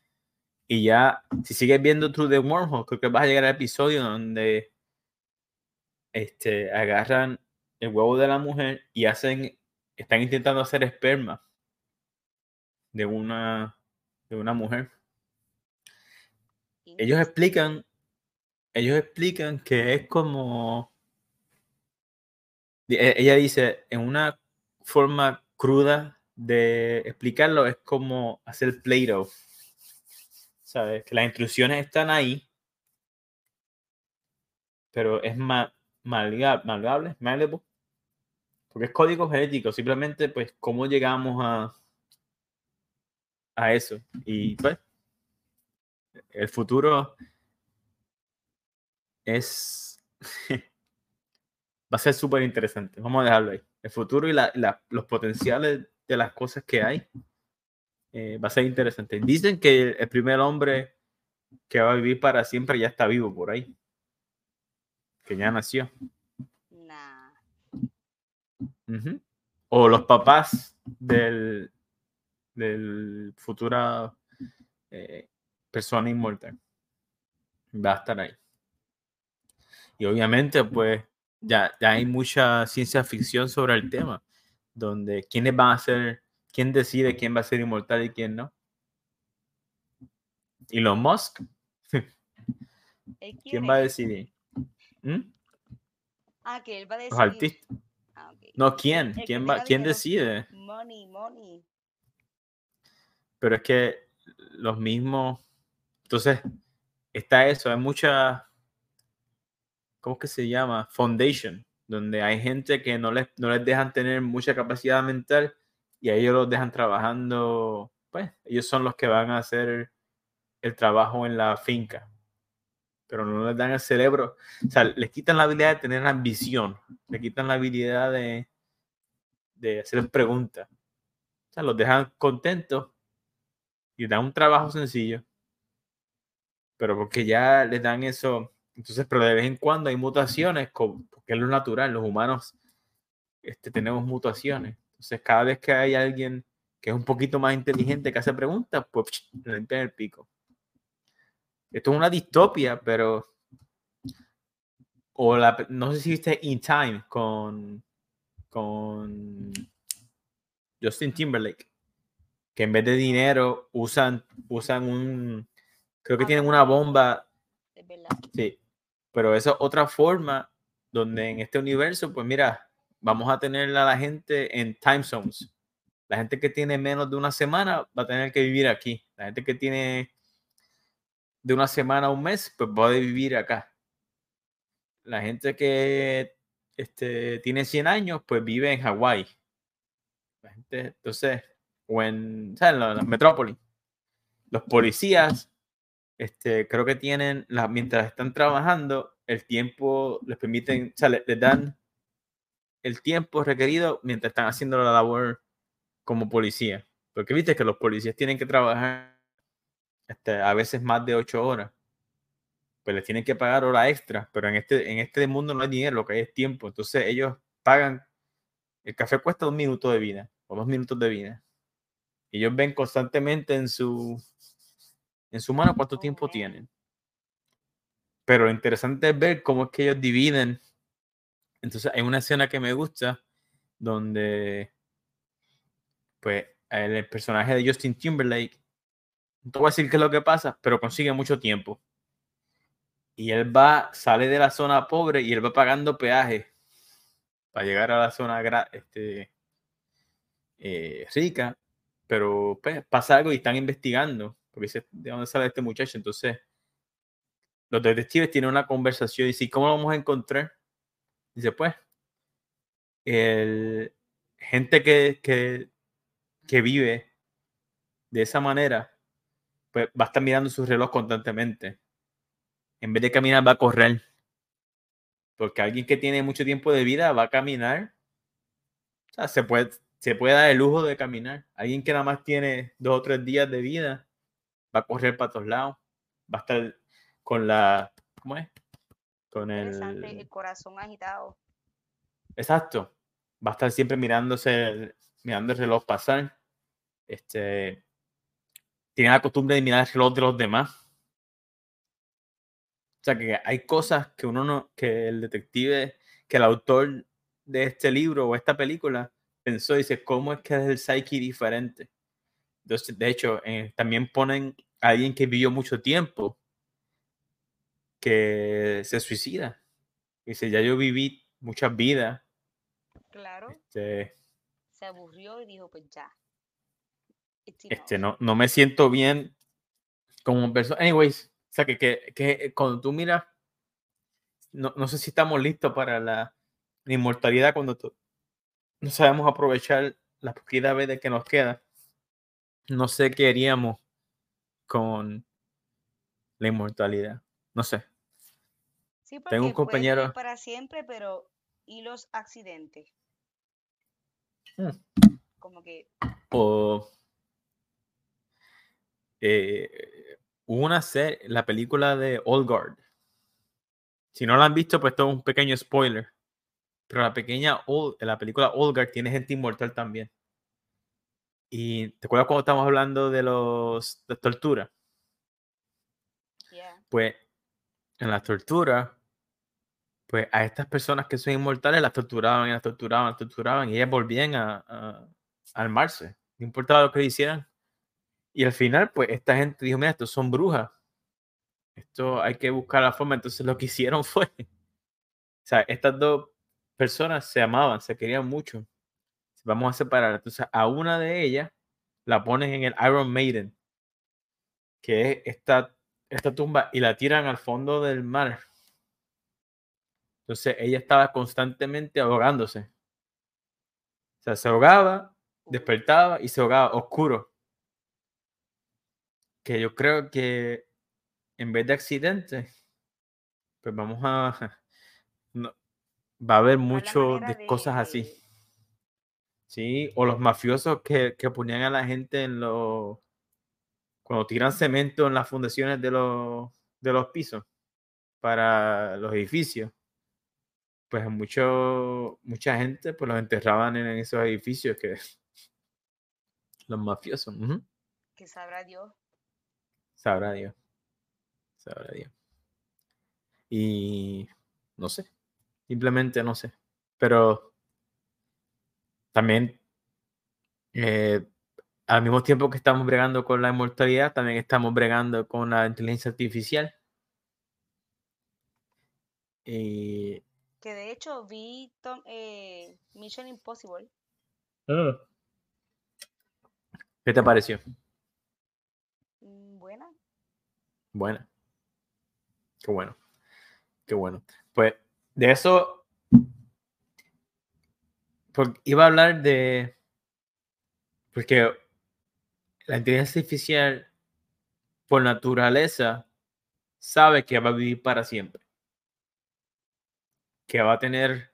A: y ya, si sigues viendo True the Wormhole, creo que vas a llegar al episodio donde este, agarran el huevo de la mujer y hacen, están intentando hacer esperma de una, de una mujer. Ellos explican, ellos explican que es como, e, ella dice, en una forma cruda de explicarlo, es como hacer Play-Doh ¿sabes? Que las instrucciones están ahí, pero es más malgable, malleable, porque es código genético, simplemente pues cómo llegamos a, a eso. Y pues, el futuro es... va a ser súper interesante. Vamos a dejarlo ahí. El futuro y los potenciales de las cosas que hay eh, va a ser interesante. Dicen que el primer hombre que va a vivir para siempre ya está vivo por ahí. Que ya nació. O los papás del, del futura eh, persona inmortal. Va a estar ahí. Y obviamente, pues, ya, ya hay mucha ciencia ficción sobre el tema, donde quiénes van a ser ¿Quién decide quién va a ser inmortal y quién no? Elon Musk. ¿Quién va a decidir? ¿Mm?
B: Ah, que él va a
A: Los
B: decidir.
A: artistas.
B: Ah.
A: No, ¿quién? ¿Quién, va, ¿quién decide?
B: Money, money.
A: Pero es que los mismos. Entonces, está eso. Hay mucha. ¿Cómo que se llama? Foundation. Donde hay gente que no les, no les dejan tener mucha capacidad mental y a ellos los dejan trabajando. Pues ellos son los que van a hacer el trabajo en la finca. Pero no les dan el cerebro. O sea, les quitan la habilidad de tener ambición. Le quitan la habilidad de, de hacer preguntas. O sea, los dejan contentos y dan un trabajo sencillo. Pero porque ya les dan eso. Entonces, pero de vez en cuando hay mutaciones, porque es lo natural. Los humanos este, tenemos mutaciones. Entonces, cada vez que hay alguien que es un poquito más inteligente que hace preguntas, pues le limpian el pico. Esto es una distopia, pero. O la, no sé si viste In Time con. con Justin Timberlake. Que en vez de dinero usan, usan un. Creo que
B: Ah,
A: tienen una bomba.
B: Es verdad.
A: Sí. Pero esa es otra forma donde en este universo, pues mira, vamos a tener a la gente en time zones. La gente que tiene menos de una semana va a tener que vivir aquí. La gente que tiene de una semana a un mes, pues va a vivir acá. La gente que este, tiene 100 años, pues vive en Hawái. Entonces, o en, ¿sabes? en la, la metrópoli. Los policías, este, creo que tienen, la, mientras están trabajando, el tiempo les permiten, o sea, le- les dan el tiempo requerido mientras están haciendo la labor como policía. Porque viste que los policías tienen que trabajar este, a veces más de ocho horas. Pues les tienen que pagar hora extra, pero en este, en este mundo no hay dinero, lo que hay es tiempo. Entonces ellos pagan, el café cuesta un minuto de vida o dos minutos de vida. Y ellos ven constantemente en su, en su mano cuánto tiempo tienen. Pero lo interesante es ver cómo es que ellos dividen. Entonces hay una escena que me gusta donde pues el, el personaje de Justin Timberlake, no te voy a decir qué es lo que pasa, pero consigue mucho tiempo. Y él va, sale de la zona pobre y él va pagando peaje para llegar a la zona este, eh, rica, pero pues, pasa algo y están investigando, porque dice, ¿de dónde sale este muchacho? Entonces, los detectives tienen una conversación y dicen, ¿cómo lo vamos a encontrar? Dice, pues, el, gente que, que, que vive de esa manera, pues va a estar mirando su reloj constantemente. En vez de caminar, va a correr. Porque alguien que tiene mucho tiempo de vida va a caminar. O sea, se puede, se puede dar el lujo de caminar. Alguien que nada más tiene dos o tres días de vida va a correr para todos lados. Va a estar con la. ¿Cómo es? Con el.
B: el corazón agitado.
A: Exacto. Va a estar siempre mirándose, mirando el reloj pasar. Este. Tiene la costumbre de mirar el reloj de los demás. O sea que hay cosas que uno no, que el detective, que el autor de este libro o esta película pensó y dice, ¿cómo es que es el psyche diferente? Entonces, de hecho, eh, también ponen a alguien que vivió mucho tiempo que se suicida. Dice, ya yo viví muchas vidas.
B: Claro,
A: Este,
B: se aburrió y dijo, pues ya.
A: Este, no, no me siento bien como persona. Anyways, o sea, que, que, que cuando tú miras, no, no sé si estamos listos para la, la inmortalidad cuando tú- no sabemos aprovechar la poquita vida que nos queda. No sé qué haríamos con la inmortalidad. No sé.
B: Sí, porque
A: Tengo un compañero.
B: para siempre, pero ¿y los accidentes?
A: Mm.
B: Como que,
A: O eh, hubo una serie, la película de Old Guard. Si no la han visto, pues es un pequeño spoiler. Pero la pequeña Old- la película Old Guard tiene gente inmortal también. Y ¿te acuerdas cuando estamos hablando de los de tortura?
B: yeah,
A: Pues en las torturas, pues a estas personas que son inmortales las torturaban y las torturaban, las torturaban y ellas volvían a, a, a armarse. No importaba lo que hicieran. Y al final, pues esta gente dijo, mira, estos son brujas. Esto hay que buscar la forma. Entonces lo que hicieron fue, o sea, estas dos personas se amaban, se querían mucho. Vamos a separar. Entonces, a una de ellas la ponen en el Iron Maiden, que es esta, esta tumba, y la tiran al fondo del mar. Entonces, ella estaba constantemente ahogándose. O sea, se ahogaba, despertaba y se ahogaba, oscuro. Que yo creo que en vez de accidentes, pues vamos a... va a haber mucho de, cosas así. Sí, o los mafiosos que, que ponían a la gente en los... Cuando tiran cemento en las fundaciones de los, de los pisos para los edificios, pues mucho, mucha gente pues los enterraban en esos edificios que los mafiosos.
B: Que sabrá Dios.
A: Sabrá Dios. Sabrá Dios. Y no sé, simplemente no sé. Pero también, eh, al mismo tiempo que estamos bregando con la inmortalidad, también estamos bregando con la inteligencia artificial. Y...
B: Que de hecho vi eh, Mission Impossible.
A: Ah. ¿Qué te pareció?
B: Mm, buena.
A: Buena. Qué bueno. Qué bueno. Pues de eso iba a hablar de porque la inteligencia artificial por naturaleza sabe que va a vivir para siempre. Que va a tener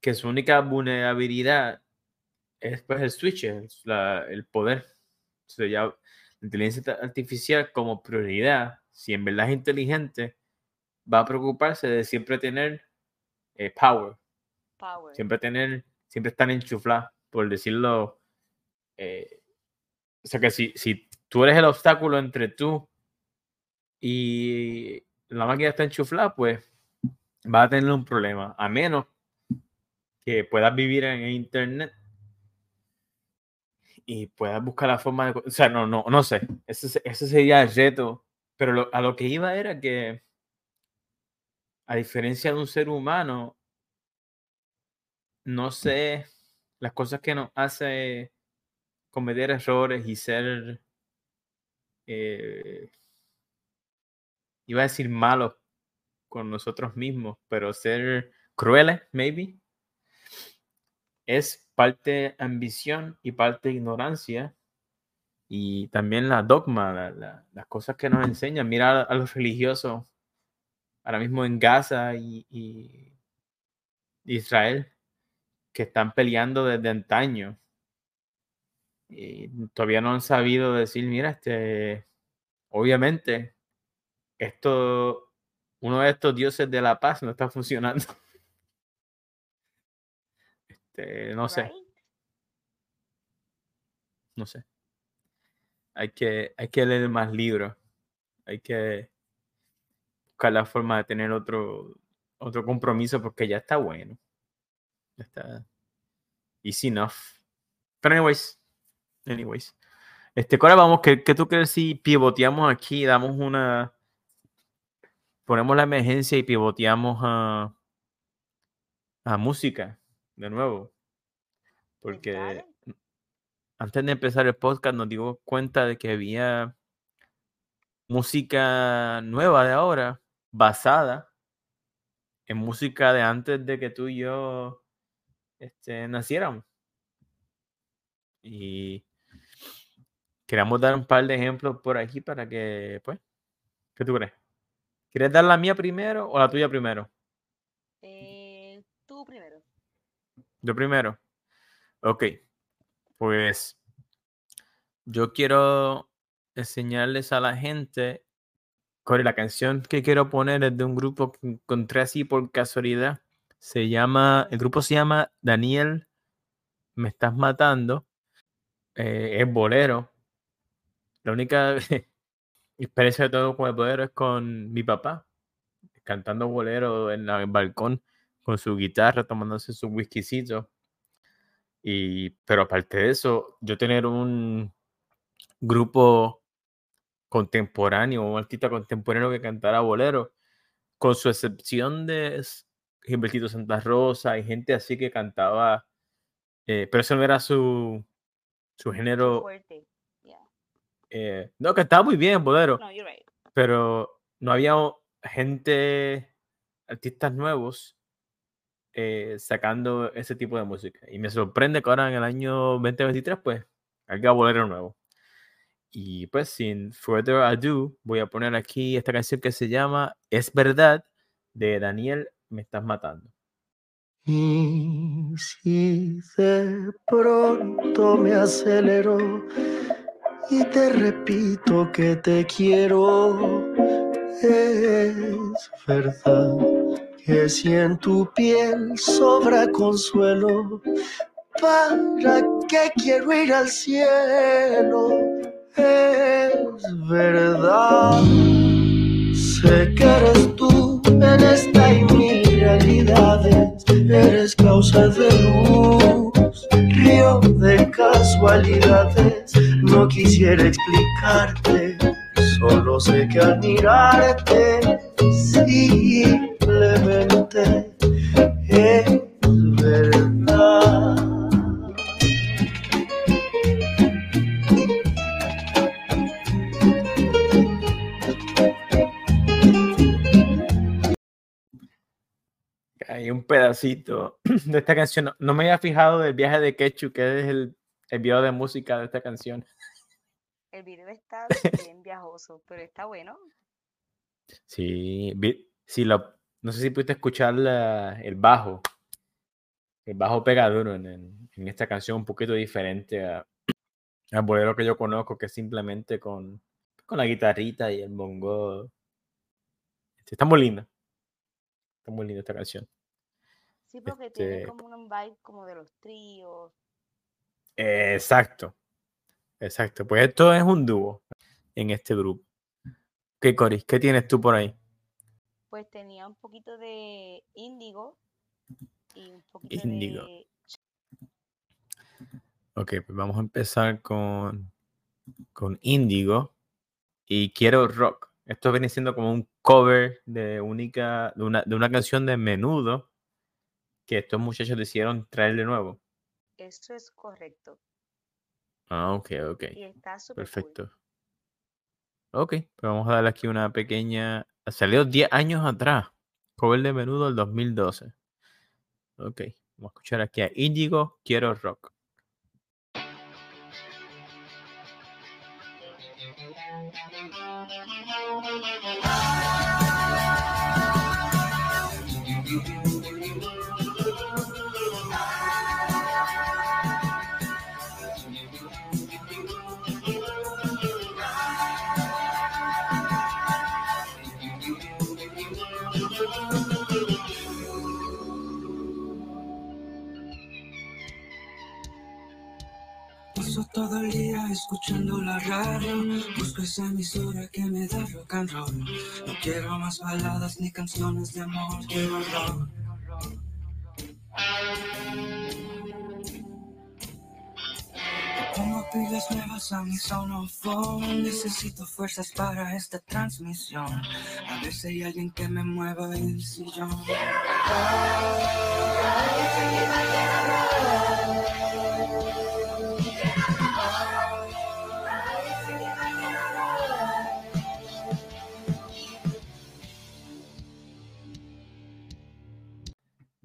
A: que su única vulnerabilidad es pues el switch, el poder. O ya la inteligencia artificial como prioridad, si en verdad es inteligente, va a preocuparse de siempre tener eh, power. Siempre tener, siempre estar enchuflados, por decirlo. Eh, o sea que si, si tú eres el obstáculo entre tú y la máquina está enchuflada, pues va a tener un problema. A menos que puedas vivir en internet y puedas buscar la forma de. O sea, no, no, no sé. Ese, ese sería el reto. Pero a lo que iba era que a diferencia de un ser humano, no sé las cosas que nos hace cometer errores y ser, eh, iba a decir malos con nosotros mismos, pero ser crueles, maybe, es parte ambición y parte ignorancia y también la dogma, las cosas que nos enseñan. Mira a los religiosos ahora mismo en Gaza y, Israel, que están peleando desde antaño. Y todavía no han sabido decir, mira, este, obviamente, esto, uno de estos dioses de la paz no está funcionando. Este, no sé. No sé. Hay que, hay que leer más libros. Hay que buscar la forma de tener otro, otro compromiso porque ya está bueno. Ya está easy enough. Pero anyways, anyways. Este, ahora vamos, ¿qué, tú crees si pivoteamos aquí, damos una, ponemos la emergencia y pivoteamos a, a música de nuevo? Porque antes de empezar el podcast nos dimos cuenta de que había música nueva de ahora basada en música de antes de que tú y yo este, naciéramos. Y queremos dar un par de ejemplos por aquí para que, pues, ¿qué tú crees? ¿Quieres dar la mía primero o la tuya primero?
B: Eh, tú primero.
A: Yo primero. Ok. Pues yo quiero enseñarles a la gente la canción que quiero poner es de un grupo que encontré así por casualidad. Se llama, el grupo se llama Daniel, me estás matando. Eh, es bolero. La única experiencia de todo con el bolero es con mi papá, cantando bolero en el balcón con su guitarra, tomándose su whiskycito. Y, pero aparte de eso, yo tener un grupo contemporáneo, un artista contemporáneo que cantara bolero, con su excepción de Gilbertito Santa Rosa y gente así que cantaba, eh, pero eso no era su, su género.
B: Yeah.
A: eh, no, que estaba muy bien, bolero,
B: No, you're right.
A: pero no había gente, artistas nuevos eh, sacando ese tipo de música. Y me sorprende que ahora en el año 2023, pues, haya bolero nuevo. Y pues, sin further ado, voy a poner aquí esta canción que se llama Es verdad de Daniel Me estás matando.
C: Y si de pronto me acelero y te repito que te quiero, es verdad que si en tu piel sobra consuelo, ¿para qué quiero ir al cielo? Es verdad. Sé que eres tú en esta y mi realidades, eres causa de luz, río de casualidades. No quisiera explicarte, solo sé que al mirarte, simplemente es
A: Un pedacito de esta canción. No, me había fijado del viaje de Quechu, que es el, el video de música de esta canción.
B: El video está bien viajoso, pero está bueno.
A: Sí, sí, lo, no sé si pudiste escuchar la- el bajo. El bajo pega duro en, en- en esta canción, un poquito diferente a- al bolero que yo conozco, que es simplemente con, con la guitarrita y el bongo. Está muy linda. Está muy linda esta canción.
B: Sí, porque tiene
A: Este-
B: como un vibe como de los tríos.
A: Eh, Exacto. Exacto. Pues esto es un dúo en este grupo. ¿Qué, Coris? ¿Qué tienes tú por ahí?
B: Pues tenía un poquito de índigo y un poquito
A: Índigo.
B: de
A: Ok, pues vamos a empezar con, con Índigo y Quiero Rock. Esto viene siendo como un cover de, única, de, una, de una canción de Menudo que estos muchachos decidieron traer de nuevo.
B: Eso es correcto.
A: Ah, ok, ok.
B: Y está cool.
A: Perfecto. Ok, pues vamos a darle aquí una pequeña... Salió 10 años atrás. Cover de Menudo del 2012. Ok, vamos a escuchar aquí a Índigo, Quiero Rock.
D: Todo el día escuchando la radio. Busco esa emisora que me da rock and roll. No quiero más baladas ni canciones de amor. Quiero rock. Pongo pilas nuevas a mi sonophone. Necesito fuerzas para esta transmisión. A ver si hay alguien que me mueva el sillón.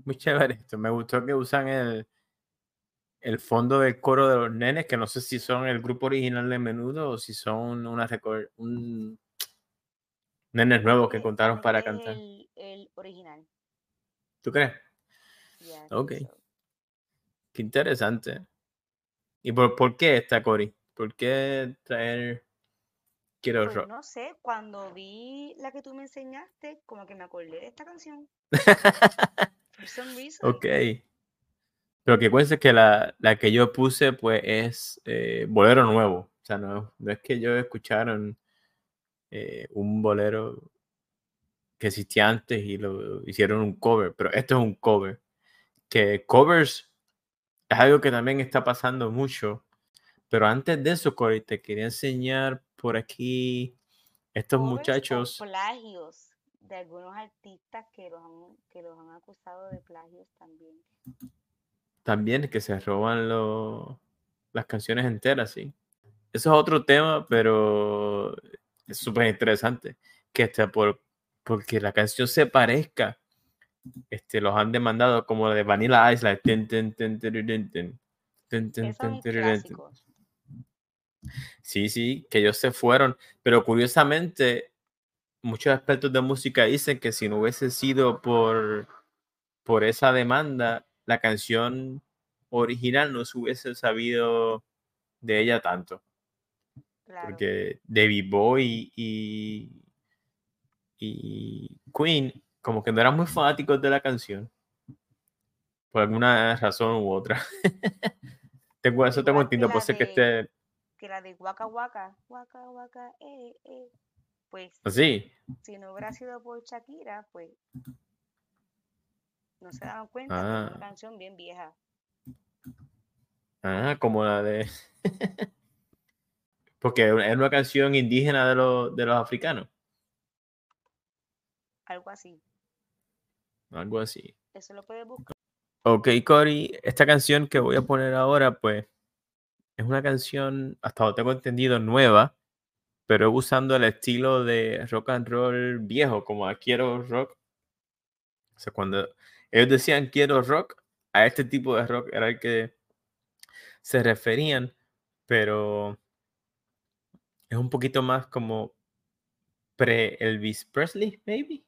A: Muy chévere esto. Me gustó que usan el, el fondo del coro de los nenes, que no sé si son el grupo original de Menudo o si son una recor- un nenes nuevos que
B: Eh,
A: contaron para cantar.
B: El, el original.
A: ¿Tú crees?
B: yeah,
A: Ok.
B: so.
A: Qué interesante. ¿Y por, por qué esta Cory? ¿Por qué traer Quiero
B: Pues
A: Rock?
B: no sé, cuando vi la que tú me enseñaste, como que me acordé de esta canción. For some reason.
A: Ok. Pero que cuente que la, la que yo puse, pues, es eh, bolero nuevo. O sea, no, no es que yo escucharon eh, un bolero que existía antes y lo hicieron un cover, pero esto es un cover. Que covers es algo que también está pasando mucho. Pero antes de eso, Cory, te quería enseñar por aquí estos muchachos.
B: plagios de algunos artistas que los han, que los han acusado de plagios también.
A: También que se roban lo- las canciones enteras, sí. Eso es otro tema, pero es súper interesante. Que hasta por, porque la canción se parezca, este, los han demandado como de Vanilla Ice,
B: clásico.
A: Sí, sí, que ellos se fueron, pero curiosamente muchos expertos de música dicen que si no hubiese sido por, por esa demanda, la canción original no se hubiese sabido de ella tanto,
B: Claro.
A: porque David Bowie y, y Queen como que no eran muy fanáticos de la canción, por alguna razón u otra. tengo eso, tengo entendido, puede ser que esté
B: Que la de Waka Waka, Waka Waka, eh, eh. Pues
A: así.
B: si no hubiera sido por Shakira, pues no se daban cuenta que
A: Ah.
B: una canción bien vieja.
A: Ah, como la de. Porque es una canción indígena de los, de los africanos,
B: Algo así.
A: algo así.
B: Eso lo puedes buscar.
A: Ok, Cory, esta canción que voy a poner ahora, pues, es una canción, hasta donde tengo entendido, nueva, pero usando el estilo de rock and roll viejo, como a quiero rock. O sea, cuando ellos decían quiero rock, a este tipo de rock era el que se referían, pero es un poquito más como pre-Elvis Presley, maybe.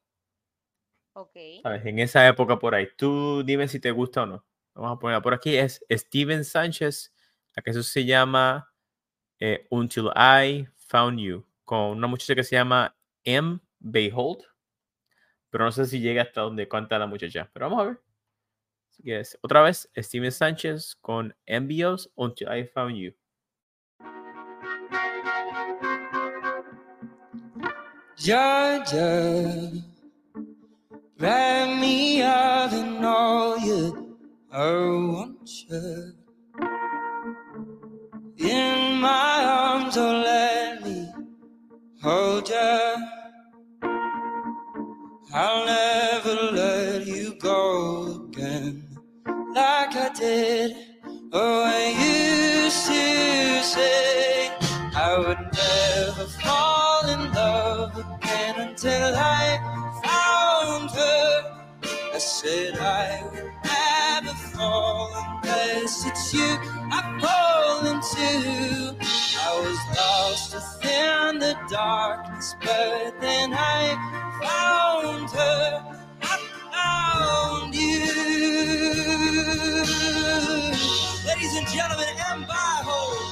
B: Ok.
A: ¿Sabes? En esa época por ahí. Tú dime si te gusta o no. Vamos a ponerla por aquí. Es Steven Sánchez. La canción se llama eh, Until I Found You. Con una muchacha que se llama M. Behold. Pero no sé si llega hasta donde canta la muchacha. Pero vamos a ver. Así otra vez, Steven Sánchez con Envios Until I Found You.
D: Wrap me up in all you I want you. In my arms, oh let I'll never let you go again, like I did. Oh, I used to say I would never fall in love again until I found her. I said I would never fall unless it's you I fall into. I was lost within the darkness, but then I I found you. Ladies and gentlemen, M. Hold.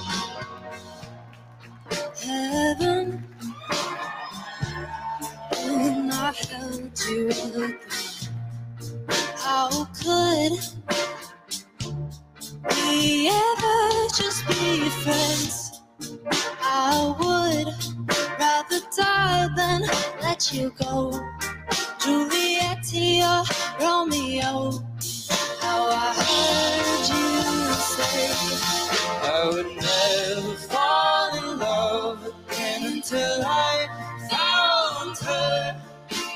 E: heaven when I held you again. How could we ever just be friends? I would rather die than let you go. Juliet to your Romeo. How I heard you say.
D: I would never fall in love again until I found her.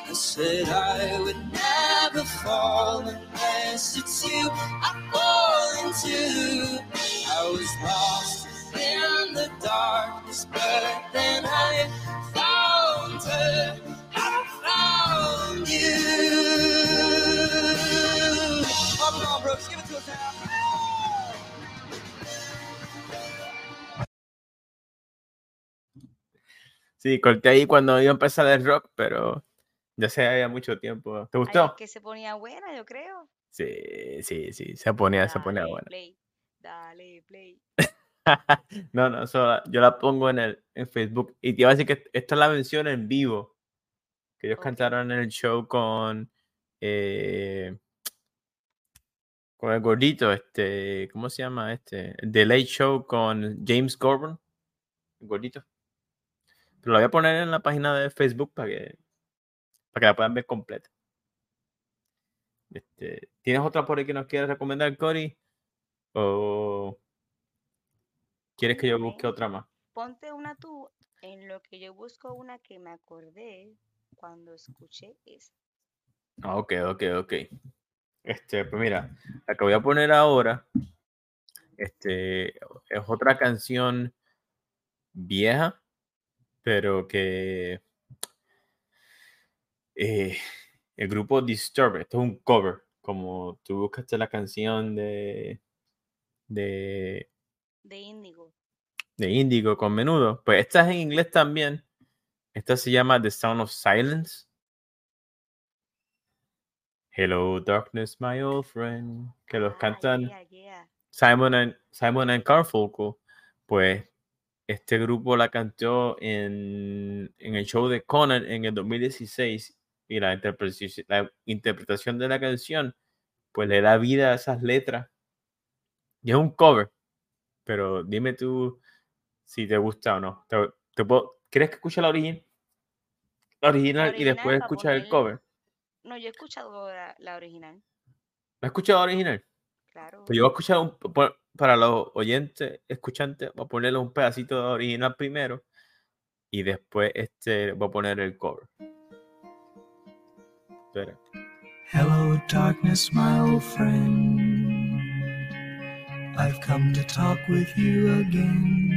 D: I said I would never fall unless it's you I fall into. I was lost in the darkness, but then I found her.
A: Sí, corté ahí cuando iba a empezar el rock, pero ya se había mucho tiempo. ¿Te gustó?
B: es que se ponía buena, yo creo.
A: Sí, sí, sí, se ponía, se ponía
B: play, dale play.
A: No, no, yo la pongo en el en Facebook. Y te iba a decir que esta es la versión en vivo. Que ellos cantaron en el show con eh, con el gordito, este, ¿cómo se llama este? The Late Show con James Corbin, el gordito. Pero la voy a poner en la página de Facebook para que para que la puedan ver completa. Este, ¿Tienes otra por ahí que nos quieras recomendar, Cory? ¿O quieres que yo busque otra más?
B: Ponte una tú en lo que yo busco una que me acordé cuando escuché eso.
A: Ah, ok, ok, ok. Este, pues mira, la que voy a poner ahora, este, es otra canción vieja, pero que eh, el grupo Disturbed, esto es un cover, como tú buscaste la canción de de,
B: De Índigo.
A: de Indigo con menudo, pues esta es en inglés también. Esta se llama The Sound of Silence. Hello, darkness, my old friend. Que los
B: Ah,
A: cantan
B: yeah, yeah.
A: Simon and, Simon and Garfunkel, pues este grupo la cantó en, en el show de Conan en el 2016 y la interpretación, la interpretación de la canción pues le da vida a esas letras. Y es un cover, pero dime tú si te gusta o no. Te, te puedo- ¿Quieres que escuche la, origi- la original y
B: original
A: después
B: pa'
A: escuchar el cover?
B: No, yo he escuchado la, la original,
A: ¿No has escuchado la original?
B: claro.
A: Pues yo voy a escuchar un, para los oyentes, escuchantes, voy a ponerle un pedacito de original primero y después este voy a poner el cover. Espera.
D: Hello, darkness, my old friend. I've come to talk with you again.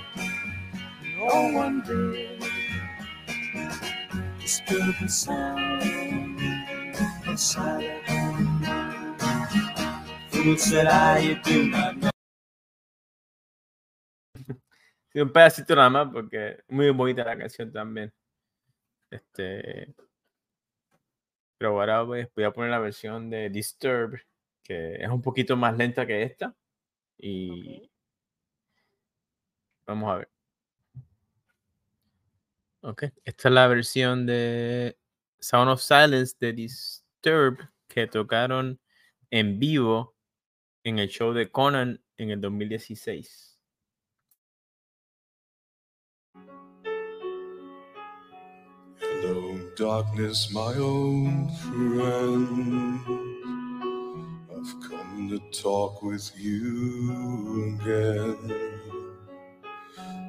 D: No one did disturb the sound of silence. Fool said I, you do not know.
A: Sí, un pedacito nada más porque es muy bonita la canción también. Este. Pero ahora voy, voy a poner la versión de Disturb, que es un poquito más lenta que esta. Y
B: Ok.
A: vamos a ver. Ok, esta es la versión de Sound of Silence de Disturb que tocaron en vivo en el show de Conan en el 2016.
F: Hello, darkness, my old friend. I've come to talk with you again.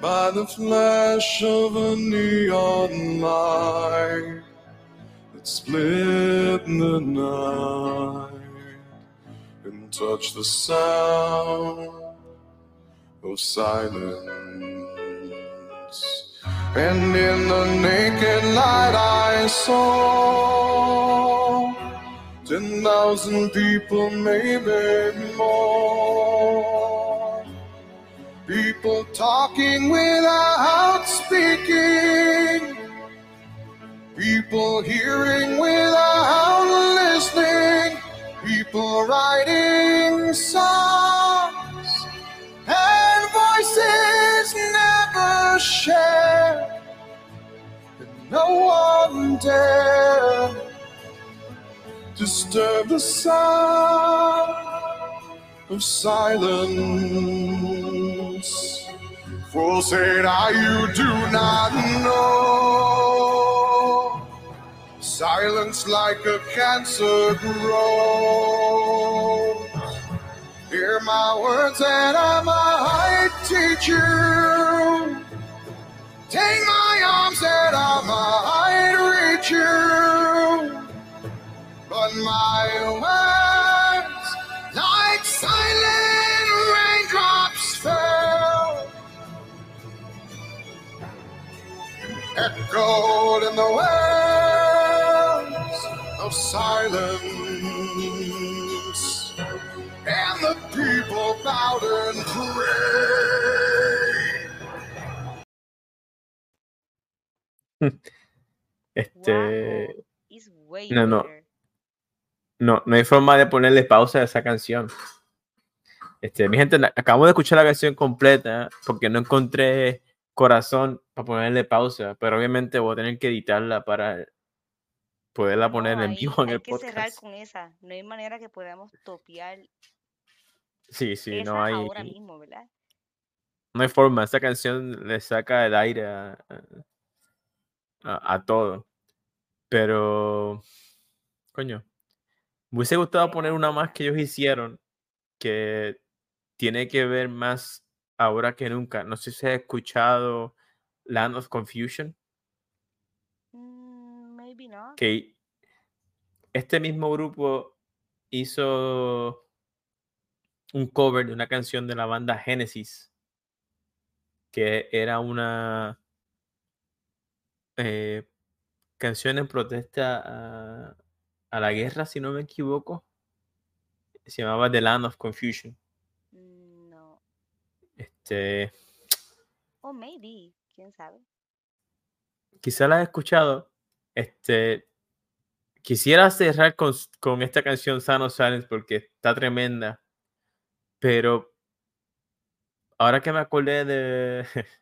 F: by the flash of a neon light that split the night and touch the sound of silence. And in the naked light I saw ten thousand people, maybe more. People talking without speaking. People hearing without listening. People writing songs. And voices never shared. And no one dared disturb the sound of silence. For said I, you do not know. Silence like a cancer grows. Hear my words and I might teach you. Take my arms and I might reach you. But my words, echoed in the wells of silence, and the people bowed and prayed.
A: Este,
B: Wow, it's way
A: no, no. no, no hay forma de ponerle pausa a esa canción. Este, mi gente, acabo de escuchar la canción completa porque no encontré corazón para ponerle pausa, pero obviamente voy a tener que editarla para poderla poner
B: No,
A: en vivo en
B: hay
A: el
B: que cerrar
A: podcast.
B: con esa. No hay manera que podamos topear
A: Sí, sí,
B: esa
A: no hay,
B: ahora mismo, ¿verdad?
A: no hay forma. Esta canción le saca el aire a, a- a todo. Pero, coño, me hubiese gustado poner una más que ellos hicieron que tiene que ver más ahora que nunca. No sé si has escuchado Land of Confusion,
B: Mm, maybe not.
A: que este mismo grupo hizo un cover de una canción de la banda Genesis, que era una eh, canción en protesta a, a la guerra, si no me equivoco. Se llamaba The Land of Confusion. Este,
B: O maybe, quién sabe.
A: quizá la has escuchado. Este, quisiera cerrar con, con esta canción Sano Silence porque está tremenda. Pero ahora que me acordé de,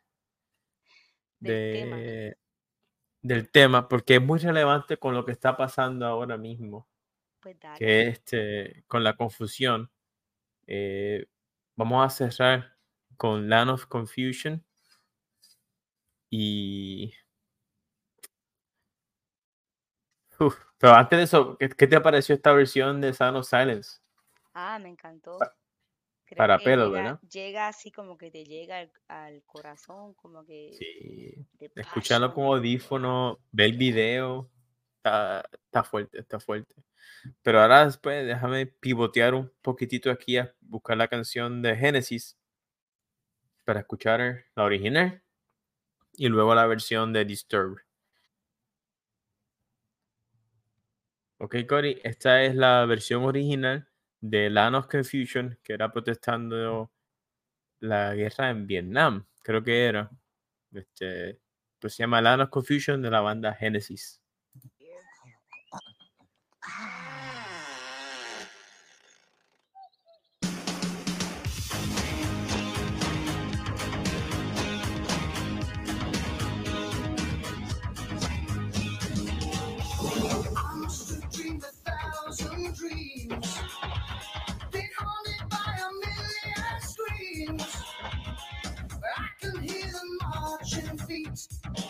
B: Del tema.
A: de- del tema, porque es muy relevante con lo que está pasando ahora mismo,
B: Pues
A: que es este, con la confusión. eh, vamos a cerrar con Land of Confusion y... Uf, pero antes de eso, ¿qué, qué te pareció esta versión de Sound of Silence?
B: Ah, me encantó. Creo
A: para pelo,
B: llega,
A: ¿verdad?
B: llega así como que te llega al, al corazón, como que
A: Sí. Escucharlo con audífono, ver el video, está, está fuerte, está fuerte. Pero ahora después déjame pivotear un poquitito aquí a buscar la canción de Genesis para escuchar la original y luego la versión de Disturbed. Ok, Cory, esta es la versión original de Land Confusion, que era protestando la guerra en Vietnam, creo que era. Este, pues se llama Land Confusion de la banda Genesis.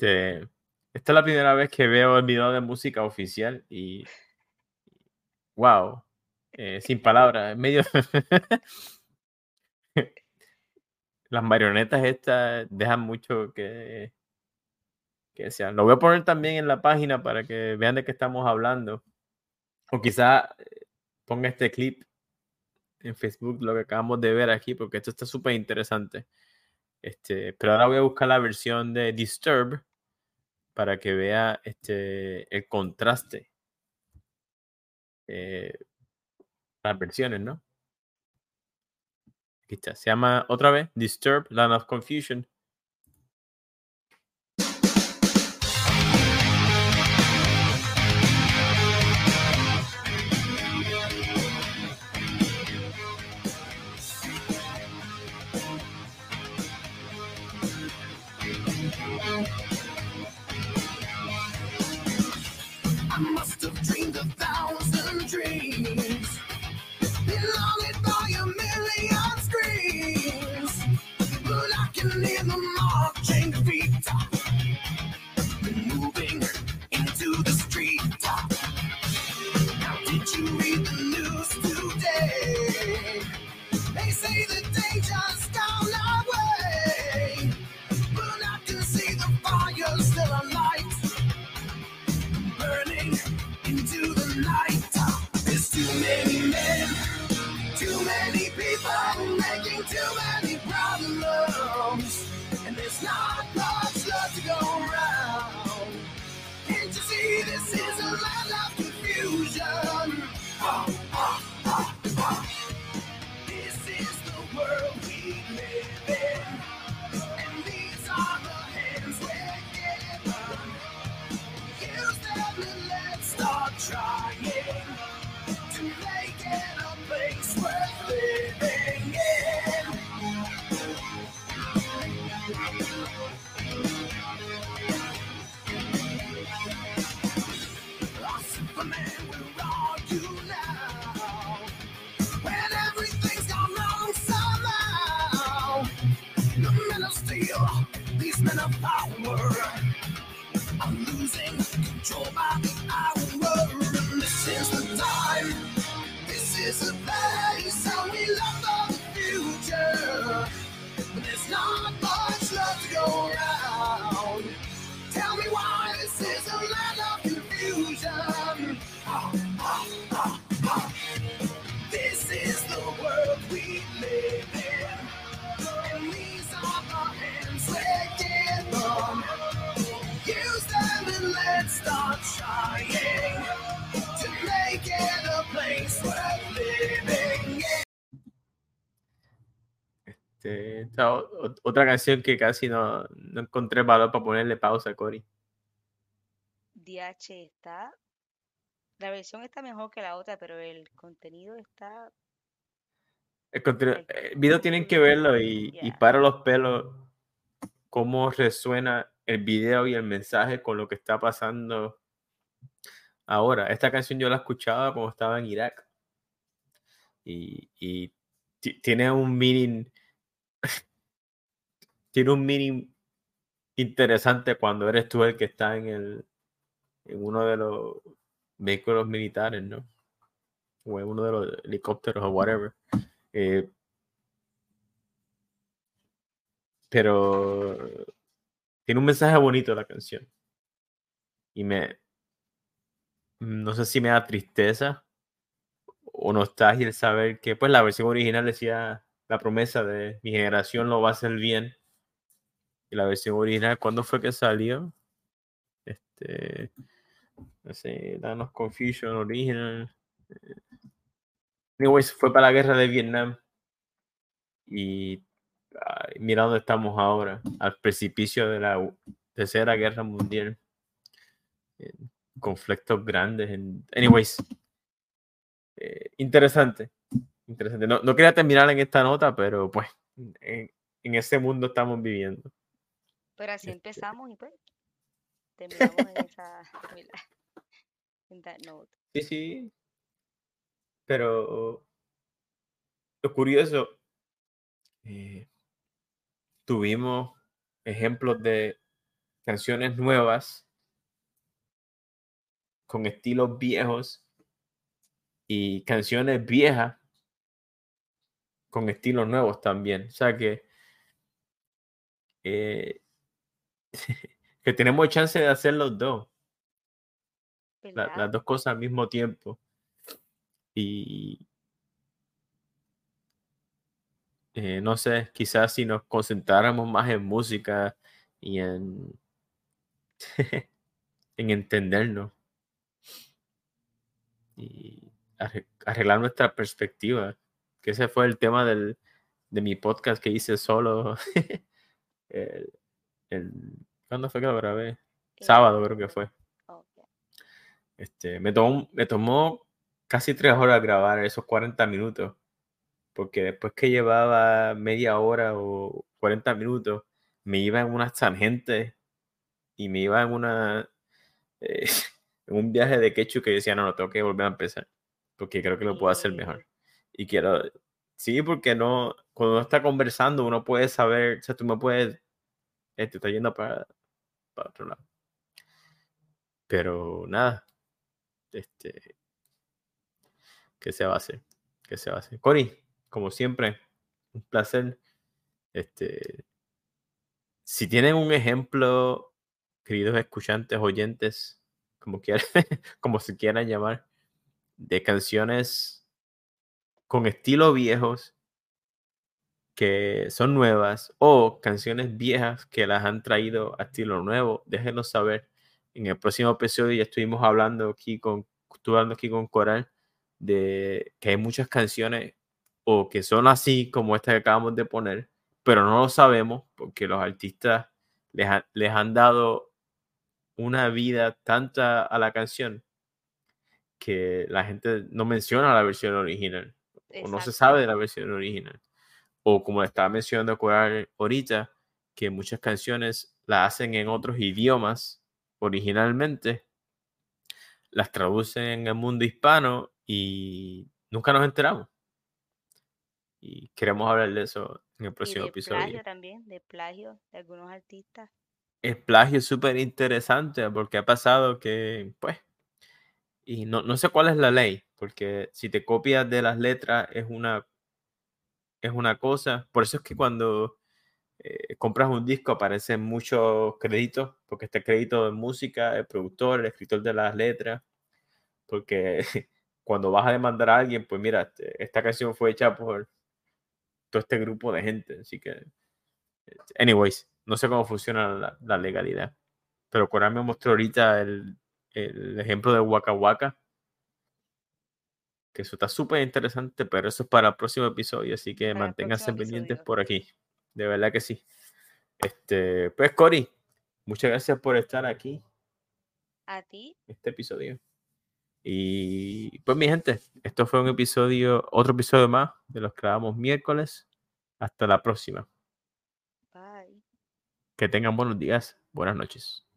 A: Este, esta es la primera vez que veo el video de música oficial y wow, eh, sin palabras, es medio las marionetas estas dejan mucho que que desear. Lo voy a poner también en la página para que vean de qué estamos hablando. O quizá eh, ponga este clip en Facebook, lo que acabamos de ver aquí, porque esto está súper interesante. Este, pero ahora voy a buscar la versión de Disturb para que vea este, el contraste. Eh, las versiones, ¿no? Aquí está. Se llama otra vez Disturb, Land of Confusion.
G: And
A: Esta o- o- otra canción que casi no, no encontré valor para ponerle pausa, Cory.
B: DH está. La versión está mejor que la otra, pero el contenido está.
A: El, contenido-
B: Like,
A: el video tienen que verlo y, y
B: Yeah.
A: para los pelos cómo resuena el video y el mensaje con lo que está pasando ahora. Esta canción yo la escuchaba cuando estaba en Irak y, y ti- tiene un meaning tiene un meaning interesante cuando eres tú el que está en el en uno de los vehículos militares, ¿no? O en uno de los helicópteros o whatever. Eh, pero tiene un mensaje bonito la canción. Y me, no sé si me da tristeza o nostalgia el saber que pues la versión original decía la promesa de mi generación lo va a hacer bien. Y la versión original, ¿cuándo fue que salió? Este, no sé, Danos Confusion Original. eh, Anyways, fue para la guerra de Vietnam. Y ay, mira dónde estamos ahora, al precipicio de la tercera guerra mundial. conflictos grandes. Anyways, eh, interesante. Interesante. No, no quería terminar en esta nota, pero pues en, en ese mundo estamos viviendo.
B: Pero así
A: Este-
B: empezamos y pues terminamos en esa. En that note.
A: Sí, sí. Pero lo curioso, eh, tuvimos ejemplos de canciones nuevas con estilos viejos y canciones viejas con estilos nuevos también. O sea que, eh, que tenemos chance de hacer los dos, la- las dos cosas al mismo tiempo. Y eh, no sé, quizás si nos concentráramos más en música y en, en entendernos y arre- arreglar nuestra perspectiva, que ese fue el tema del, de mi podcast que hice solo. el, el- ¿Cuándo fue que lo grabé? Sábado creo que fue. Este, me tomó, me tomó casi tres horas grabar esos 40 minutos, porque después que llevaba media hora o 40 minutos, me iba en unas tangentes y me iba en una eh, en un viaje de quechu que yo decía, no, no, tengo que volver a empezar, porque creo que lo puedo hacer mejor. Y quiero, sí, porque no, cuando uno está conversando, uno puede saber, o sea, tú me puedes, eh, te está yendo para, para otro lado. Pero nada, este, ¿qué se va a hacer? ¿Qué se va a hacer? Como siempre, un placer. Este, si tienen un ejemplo, queridos escuchantes, oyentes, como quieran, como se quieran llamar, de canciones con estilo viejos que son nuevas o canciones viejas que las han traído a estilo nuevo, déjenos saber. En el próximo episodio ya estuvimos hablando aquí con, aquí con Coral de que hay muchas canciones o que son así como esta que acabamos de poner, pero no lo sabemos porque los artistas les, les han dado una vida tanta a la canción que la gente no menciona la versión original o no se sabe de la versión original. O como estaba mencionando ahorita, que muchas canciones las hacen en otros idiomas originalmente, las traducen en el mundo hispano y nunca nos enteramos. Y queremos hablar de eso en el
B: Y
A: próximo
B: de
A: episodio.
B: plagio también, de plagio de algunos artistas.
A: El plagio es súper interesante porque ha pasado que, pues, y no, no sé cuál es la ley, porque si te copias de las letras es una, es una cosa. Por eso es que cuando eh, compras un disco aparecen muchos créditos, porque este crédito de música, el productor, el escritor de las letras, porque cuando vas a demandar a alguien, pues mira, este- esta canción fue hecha por todo este grupo de gente, así que, anyways, no sé cómo funciona la, la legalidad, pero Coral me mostró ahorita el, el ejemplo de Waka Waka, que eso está súper interesante, pero eso es para el próximo episodio, así que
B: Para
A: manténganse pendientes
B: episodio.
A: por aquí, de verdad que sí. Este, pues Cory, muchas gracias por estar aquí
B: A ti,
A: este episodio. Y pues mi gente, esto fue un episodio, otro episodio más de los que grabamos miércoles. Hasta la próxima.
B: bye.
A: Que tengan buenos días, buenas noches.